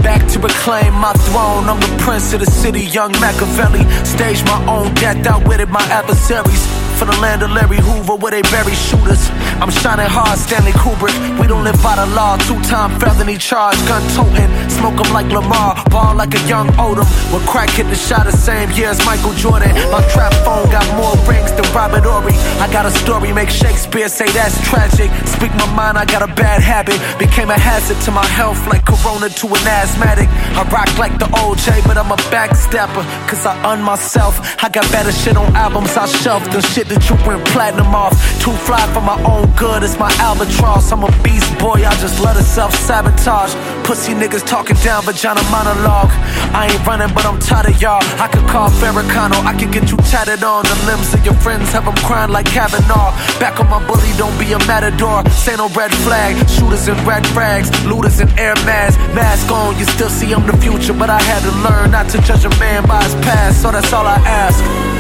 [SPEAKER 64] Back to reclaim my throne. I'm the prince of the city, young Machiavelli. Stage my own death, outwitted my adversaries. For the land of Larry Hoover, where they bury shooters. I'm shining hard, Stanley Kubrick. We don't live by the law. Two time felony charge, gun toting. Smoke Smoke 'em like Lamar, ball like a young Odom. When crack hit the shot the same year as Michael Jordan. My trap phone got more rings than Robert Horry. I got a story, make Shakespeare say that's tragic. Speak my mind, I got a bad habit. Became a hazard to my health, like Corona to an asthmatic. I rock like the OJ, but I'm a backstepper. Cause I un myself. I got better shit on albums I shelved than shit that you went platinum off. Too fly for my own good, it's my albatross. I'm a beast boy, I just let it self sabotage. Pussy niggas talking down vagina monologue. I ain't running, but I'm tired of y'all. I could call Farrakano, I could get you tatted on. The limbs of your friends have them crying like Kavanaugh. Back on my bully, don't be a matador. Say no red flag, shooters in red frags, looters in air masks. Mask on, you still see I'm the future, but I had to learn not to judge a man by his past, so that's all I ask.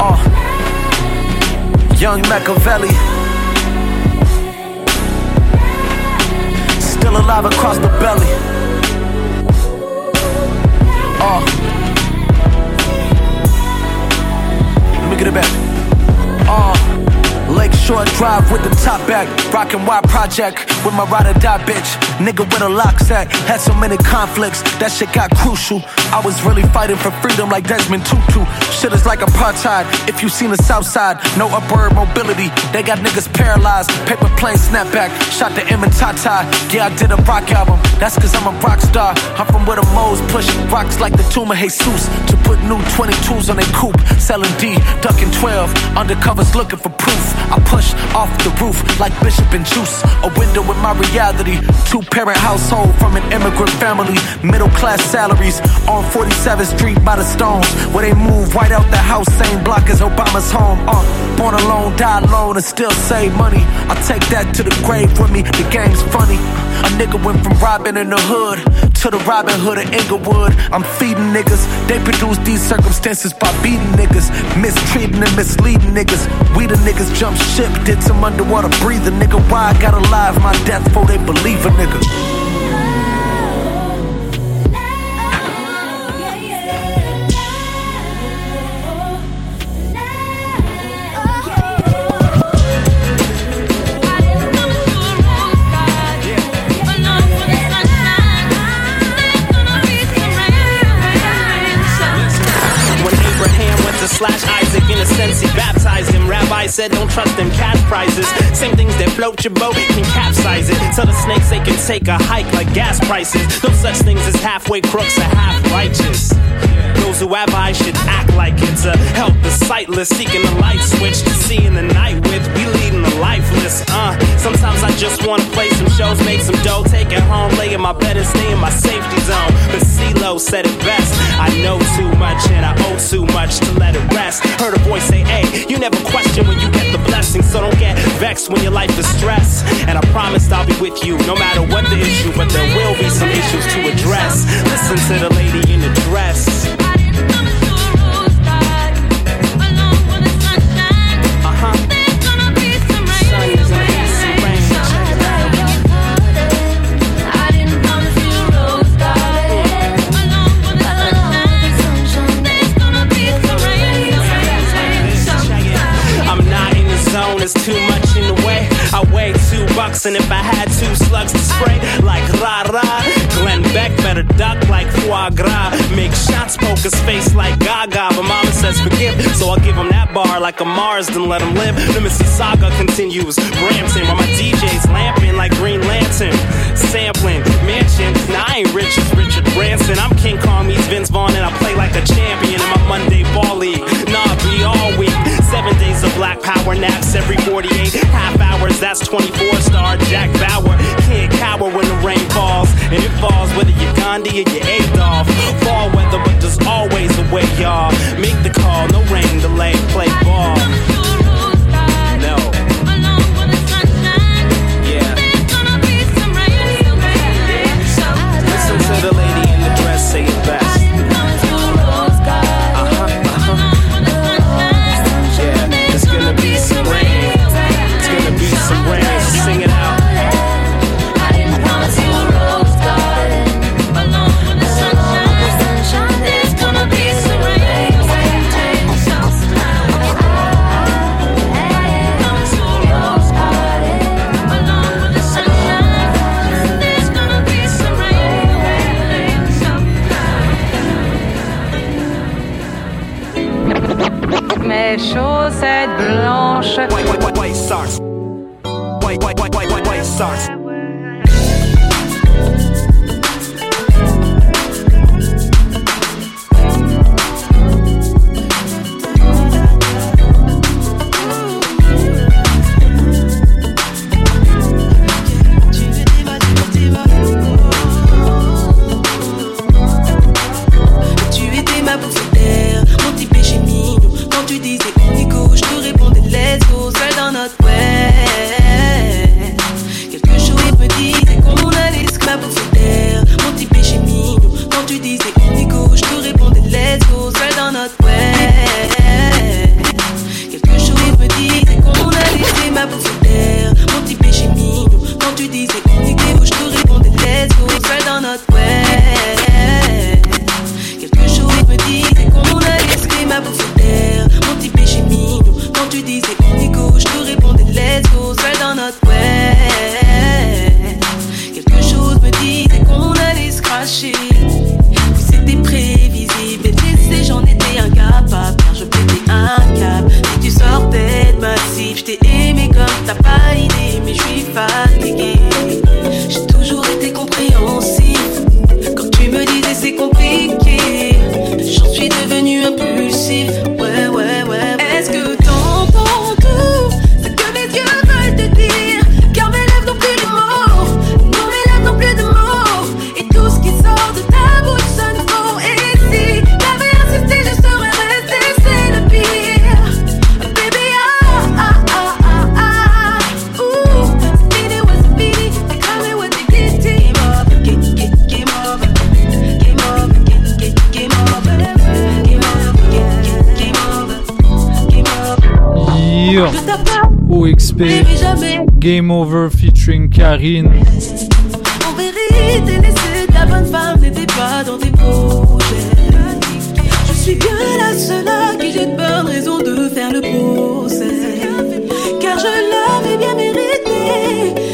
[SPEAKER 64] Uh, young Machiavelli. Still alive across the belly. Uh, let me get it back. Uh, Lakeshore Drive with the top back. Rockin' Y Project with my ride or die bitch. Nigga with a lock at. Had so many conflicts, that shit got crucial. I was really fighting for freedom like Desmond Tutu. Shit is like apartheid. If you seen the south side, no upward mobility. They got niggas paralyzed. Paper plane snapback. Shot the M and Tata. Yeah, I did a rock album. That's cause I'm a rock star. I'm from where the moles push rocks like the of Jesus. To put new 22s on their coupe. Selling D, ducking 12. Undercovers looking for proof. I off the roof like Bishop and Juice. A window in my reality. Two parent household from an immigrant family. Middle class salaries. On 47th Street by the Stones. Where they move right out the house. Same block as Obama's home. Uh, born alone, die alone, and still save money. I take that to the grave with me. The game's funny. A nigga went from robbing in the hood to the Robin Hood of Inglewood. I'm feeding niggas. They produce these circumstances by beating niggas, mistreating and misleading niggas. We the niggas jump ship, did some underwater breathing, nigga. Why I gotta lie my death for they believe a nigga.
[SPEAKER 65] Rabbi said, Don't trust them cash prizes. Same things that float your boat can capsize it. Tell the snakes they can take a hike like gas prices. No such things as halfway crooks or half righteous. Those who have eyes should act like it's a help the sightless, seeking the light switch to see in the night with. We leading the lifeless, uh. Sometimes I just wanna play some shows, make some dough, take it home, lay in my bed and stay in my safety zone. But CeeLo said it best. I know too much and I owe too much to let it rest. Heard a voice say, hey, you never question when you get the blessing, so don't get vexed when your life is stressed. And I promised I'll be with you no matter what the issue, but there will be some issues to address. Listen to the lady in the dress. Like a Mars, then let him live. The Mississauga continues, Brampton, while my DJ's lamping like Green Lantern. Sampling, mansion, now I ain't rich as Richard Branson. I'm King Kong meets Vince Vaughn, and I play like a champion power naps every 48 half hours. That's 24 star Jack Bauer. Can't cower when the rain falls. And it falls whether you're Gandhi or you're Adolf. Fall weather, but there's always a way, y'all. Make the call, no rain delay, play ball.
[SPEAKER 66] Chaussettes
[SPEAKER 24] OXP. Game Over featuring Karine.
[SPEAKER 67] En vérité, laisser ta bonne femme n'était pas dans tes projets. Je suis bien la seule à qui j'ai de bonnes raisons de faire le procès. Car je l'avais bien mérité.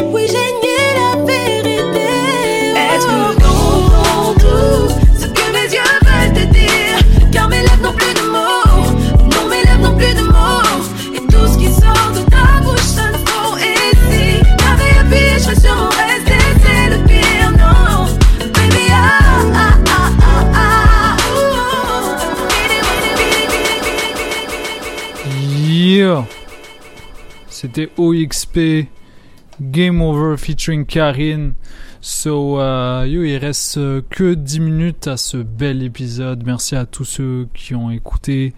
[SPEAKER 24] C'était OXP. Game Over featuring Karine. So, euh, yo, il reste euh, que 10 minutes à ce bel épisode. Merci à tous ceux qui ont écouté.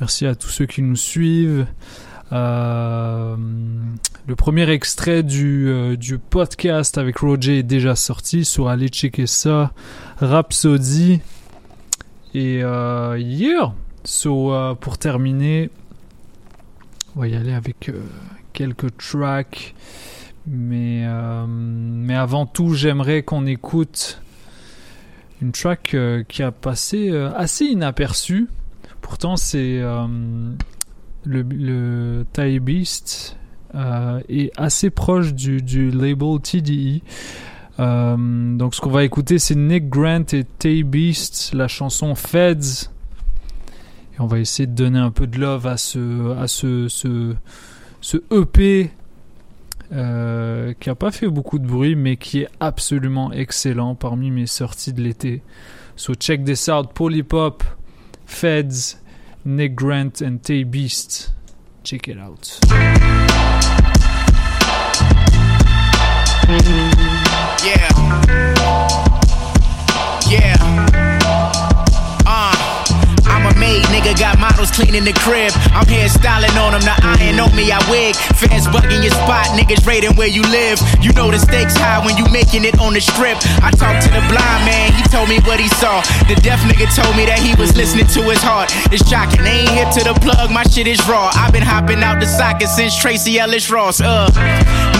[SPEAKER 24] Merci à tous ceux qui nous suivent. Euh, le premier extrait du, euh, du podcast avec Roger est déjà sorti. So, allez checker ça. Rhapsody. Et euh, yeah. So, pour terminer, on va y aller avec euh, quelques tracks. Mais, euh, mais avant tout, j'aimerais qu'on écoute une track euh, qui a passé assez inaperçue. Pourtant, c'est le, le Beast euh, est assez proche du, label TDE. Donc, ce qu'on va écouter, c'est Nick Grant et Tay Beast, la chanson Feds. On va essayer de donner un peu de love à ce, à ce, ce, ce EP euh, qui a pas fait beaucoup de bruit, mais qui est absolument excellent parmi mes sorties de l'été. So check this out, Polypop, Feds, Nick Grant and Tay Beast. Check it out.
[SPEAKER 29] Yeah. Yeah. Maid, nigga. Got models cleaning the crib. I'm here styling on them. The iron on me, I wig. Fans bugging your spot, niggas raiding where you live. You know the stakes high when you making it on the strip. I talked to the blind man, he told me what he saw. The deaf nigga told me that he was listening to his heart. It's shocking, they ain't hip to the plug, my shit is raw. I've been hopping out the socket since Tracee Ellis Ross. Uh,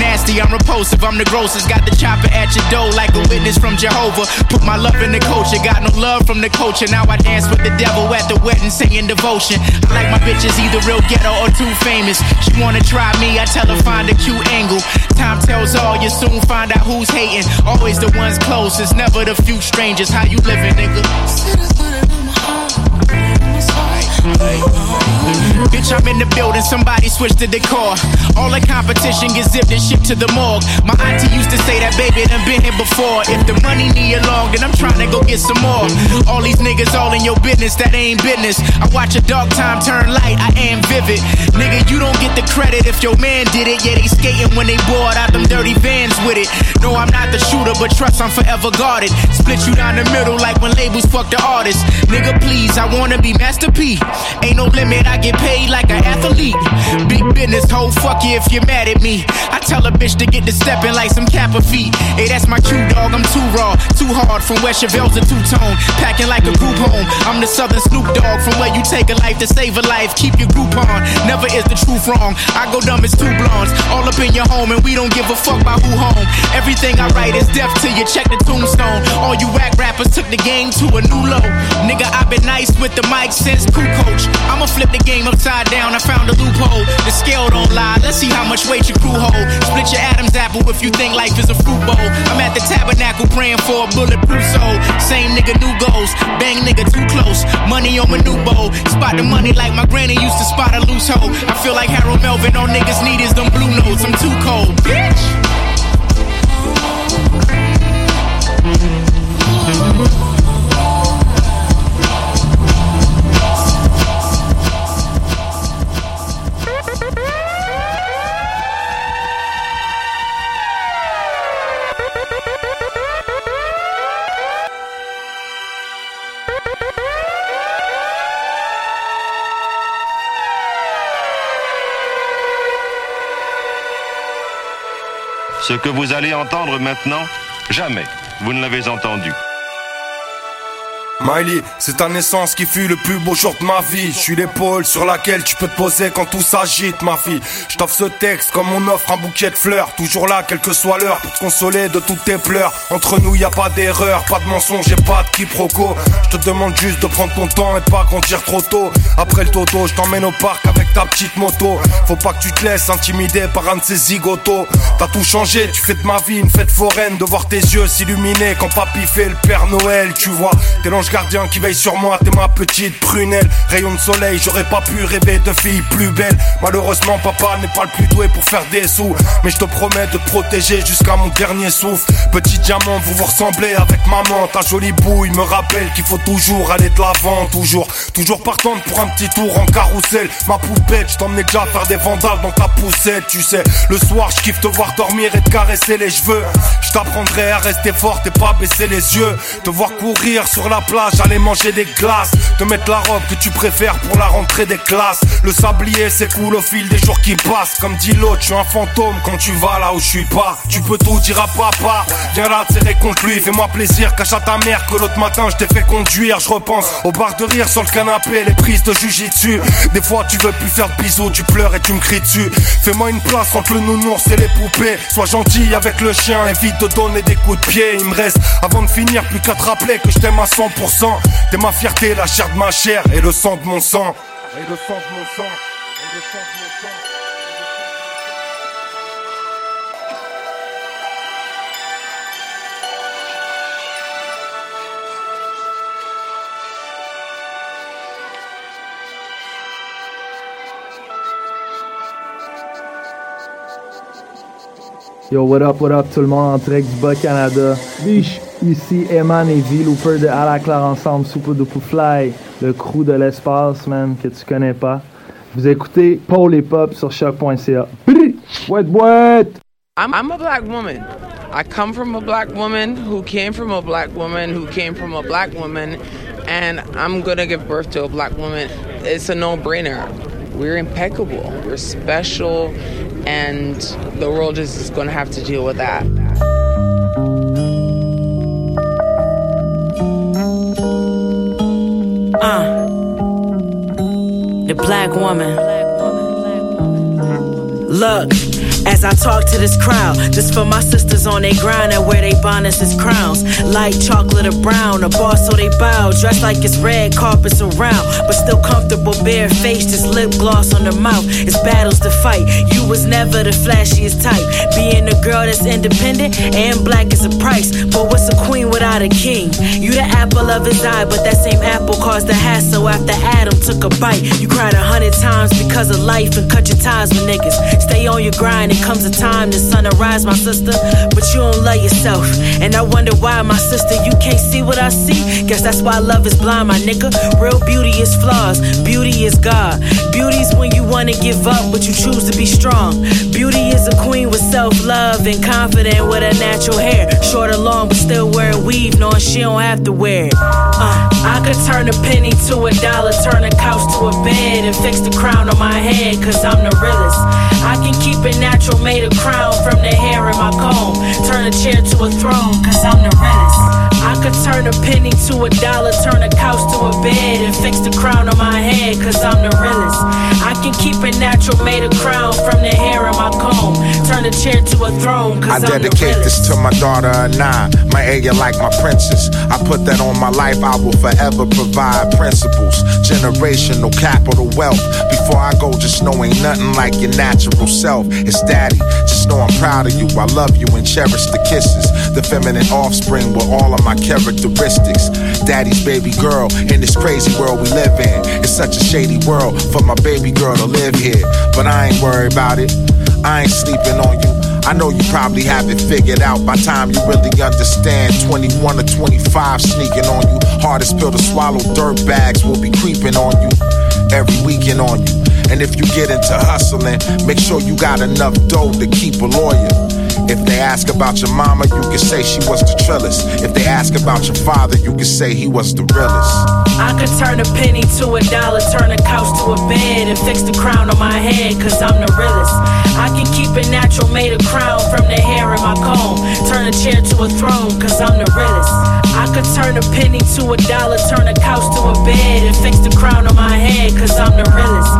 [SPEAKER 29] nasty, I'm repulsive, I'm the grossest. Got the chopper at your door like a witness from Jehovah. Put my love in the culture, got no love from the culture. Now I dance with the devil at the wedding, singing devotion. I like my bitches either real ghetto or too famous. She wanna try me, I tell her find a cute angle. Time tells all, you soon find out who's hating. Always the ones closest, never the few strangers. How you living, nigga? Bitch, I'm in the building, somebody switch the decor. All the competition gets zipped and shipped to the morgue. My auntie used to say that baby done been here before. If the money need along, then I'm trying to go get some more. All these niggas all in your business, that ain't business. I watch a dark time turn light, I am vivid. Nigga, you don't get the credit if your man did it. Yeah, they skating when they bored out them dirty vans with it. No, I'm not the shooter, but trust I'm forever guarded. Split you down the middle like when labels fuck the artist. Nigga, please, I wanna be Master P. Ain't no limit, I get paid like an athlete. Big business, hoe, fuck you if you're mad at me. I tell a bitch to get to stepping like some Kappa feet. Hey, that's my cue dog, I'm too raw, too hard from where Chevelle's a two tone. Packing like a group home. I'm the southern Snoop Dogg from where you take a life to save a life. Keep your group on. Never is the truth wrong. I go dumb as two blondes. All up in your home, and we don't give a fuck about who home. Everything I write is death till you check the tombstone. All you whack rappers took the game to a new low. Nigga, I've been nice with the mic since cool coach. I'ma flip the game upside down. I found a loophole. The scale don't lie. Let's see how much weight your crew hold. Split your Adam's apple if you think life is a fruit bowl. I'm at the tabernacle praying for a bulletproof soul. Same nigga, new goals. Bang nigga, too close. Money on my new bowl. Spot the money like my granny used to spot a loose hoe. I feel like Harold Melvin. All niggas need is them blue notes. I'm too cold, bitch.
[SPEAKER 68] Ce que vous allez entendre maintenant, jamais vous ne l'avez entendu.
[SPEAKER 53] Miley, c'est ta naissance qui fut le plus beau jour de ma vie. Je suis l'épaule sur laquelle tu peux te poser quand tout s'agite, ma fille. Je t'offre ce texte comme on offre un bouquet de fleurs. Toujours là, quelle que soit l'heure, pour te consoler de toutes tes pleurs. Entre nous, y a pas d'erreur, pas de mensonge et pas de quiproquo. Je te demande juste de prendre ton temps et pas grandir trop tôt. Après le toto, je t'emmène au parc avec ta petite moto. Faut pas que tu te laisses intimider par un de ces zigotos. T'as tout changé, tu fais de ma vie une fête foraine. De voir tes yeux s'illuminer quand papy fait le Père Noël, tu vois. T'es gardien qui veille sur moi, t'es ma petite prunelle. Rayon de soleil, j'aurais pas pu rêver de filles plus belles. Malheureusement, papa n'est pas le plus doué pour faire des sous. Mais je te promets de te protéger jusqu'à mon dernier souffle. Petit diamant, vous vous ressemblez avec maman. Ta jolie bouille me rappelle qu'il faut toujours aller de l'avant, toujours. Toujours partante pour un petit tour en carrousel. Ma poupette, je t'emmenais déjà faire des vandales dans ta poussette, tu sais. Le soir, je kiffe te voir dormir et te caresser les cheveux. Je t'apprendrai à rester forte et pas baisser les yeux. Te voir courir sur la aller manger des glaces. Te mettre la robe que tu préfères pour la rentrée des classes. Le sablier s'écoule au fil des jours qui passent. Comme dit l'autre, je suis un fantôme quand tu vas là où je suis pas. Tu peux tout dire à papa. Viens là, serrer contre lui, fais-moi plaisir. Cache à ta mère que l'autre matin je t'ai fait conduire. Je repense au bar de rire sur le canapé, les prises de jujitsu. Des fois tu veux plus faire de bisous, tu pleures et tu me cries dessus. Fais-moi une place entre le nounours et les poupées. Sois gentil avec le chien, évite de donner des coups de pied. Il me reste avant de finir plus qu'à te rappeler que je t'aime à 100%. T'es ma fierté, la chair de ma chair et le sang de mon sang. Et le sang de mon sang. Et le sang de mon sang.
[SPEAKER 69] Yo, what up, what up, tout le monde? En direct du Bas-Canada. Biche. Ici, Eman et V, de À la Ensemble, Super Duper Fly, le crew de l'espace, man, que tu connais pas. Vous écoutez Paul et Pop sur choc.ca. Boîte, boîte!
[SPEAKER 70] I'm, I'm a black woman. I come from a black woman who came from a black woman who came from a black woman, and I'm gonna give birth to a black woman. It's a no brainer. We're impeccable, we're special, and the world is gonna have to deal with that.
[SPEAKER 71] Uh, the black woman. Look, as I talk to this crowd. This for my sisters on they grind and wear they bonnets as crowns. Light chocolate or brown, a bar so they bow. Dressed like it's red carpets around, but still comfortable, bare face, just lip gloss on the mouth. It's battles to fight. You was never the flashiest type. Being a girl that's independent and black is a price. But what's a queen without a king? You the apple of his eye, but that same apple caused the hassle after Adam took a bite. You cried a hundred times because of life and cut your ties with niggas. Stay on your grind, comes a time the sun arise, my sister. But you don't love yourself. And I wonder why, my sister, you can't see what I see. Guess that's why love is blind, my nigga. Real beauty is flaws, beauty is God. Beauty's when you wanna give up, but you choose to be strong. Beauty is a queen with self love and confident with her natural hair. Short or long, but still wearing weave, knowing she don't have to wear it. Uh, I could turn a penny to a dollar, turn a couch to a bed, and fix the crown on my head, cause I'm the realest. I can keep it natural, made a crown from the hair in my comb. Turn a chair to a throne, cause I'm the realest. I could turn a penny to a dollar, turn a couch to a bed, and fix the crown on my head, cause I'm the realest. I can keep it natural, made a crown from the hair in my comb. Turn a chair to a throne, cause
[SPEAKER 18] I
[SPEAKER 71] I'm the
[SPEAKER 18] dedicate this to my daughter Anna, my area like my princess. I put that on my life, I will forever provide principles, generational capital wealth. Before I go, just know ain't nothing like your natural self. It's daddy, know I'm proud of you. I love you and cherish the kisses. The feminine offspring with all of my characteristics. Daddy's baby girl in this crazy world we live in. It's such a shady world for my baby girl to live here. But I ain't worried about it. I ain't sleeping on you. I know you probably have it figured out by time you really understand. 21 or 25 sneaking on you. Hardest pill to swallow, dirt bags will be creeping on you. Every weekend on you. And if you get into hustling, make sure you got enough dough to keep a lawyer. If they ask about your mama, you can say she was the trillest. If they ask about your father, you can say he was the realest.
[SPEAKER 71] I could turn a penny to a dollar, turn a couch to a bed, and fix the crown on my head, cause I'm the realest. I can keep it natural, made a crown from the hair in my comb. Turn a chair to a throne, cause I'm the realest. I could turn a penny to a dollar, turn a couch to a bed, and fix the crown on my head, cause I'm the realest.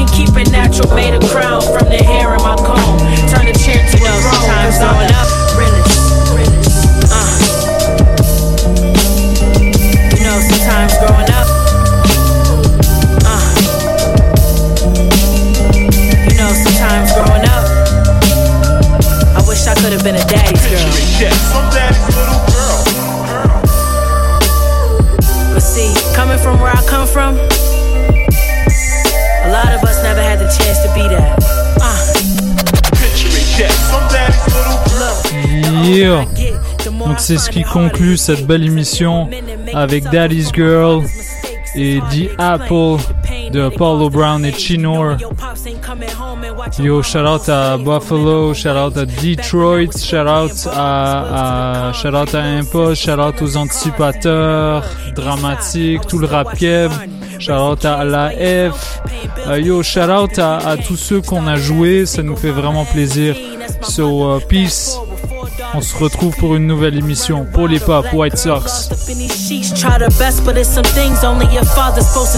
[SPEAKER 71] Can keep it natural, made a crown from the hair in my comb. Turn a chair to a throne, cause I'm the. Uh. You know, sometimes growing up, uh, you know, sometimes growing up, I wish I could have been a daddy's girl.
[SPEAKER 12] Some daddy's little girl.
[SPEAKER 71] But see, coming from where I come from, chance to be that. Uh.
[SPEAKER 72] Yeah. Donc c'est ce qui conclut cette belle émission avec Daddy's Girl et The Apple de Apollo Brown et Chinor. Yo, shout out à Buffalo, shout out à Detroit, shout out à, à shout out à Impost, shout out aux anticipateurs, dramatiques, tout le rap keb. Shout out à la F. Euh, yo, shout out à, tous ceux qu'on a joué, ça nous fait vraiment plaisir. So, uh, peace. On se retrouve pour une nouvelle émission pour les pop White Sox.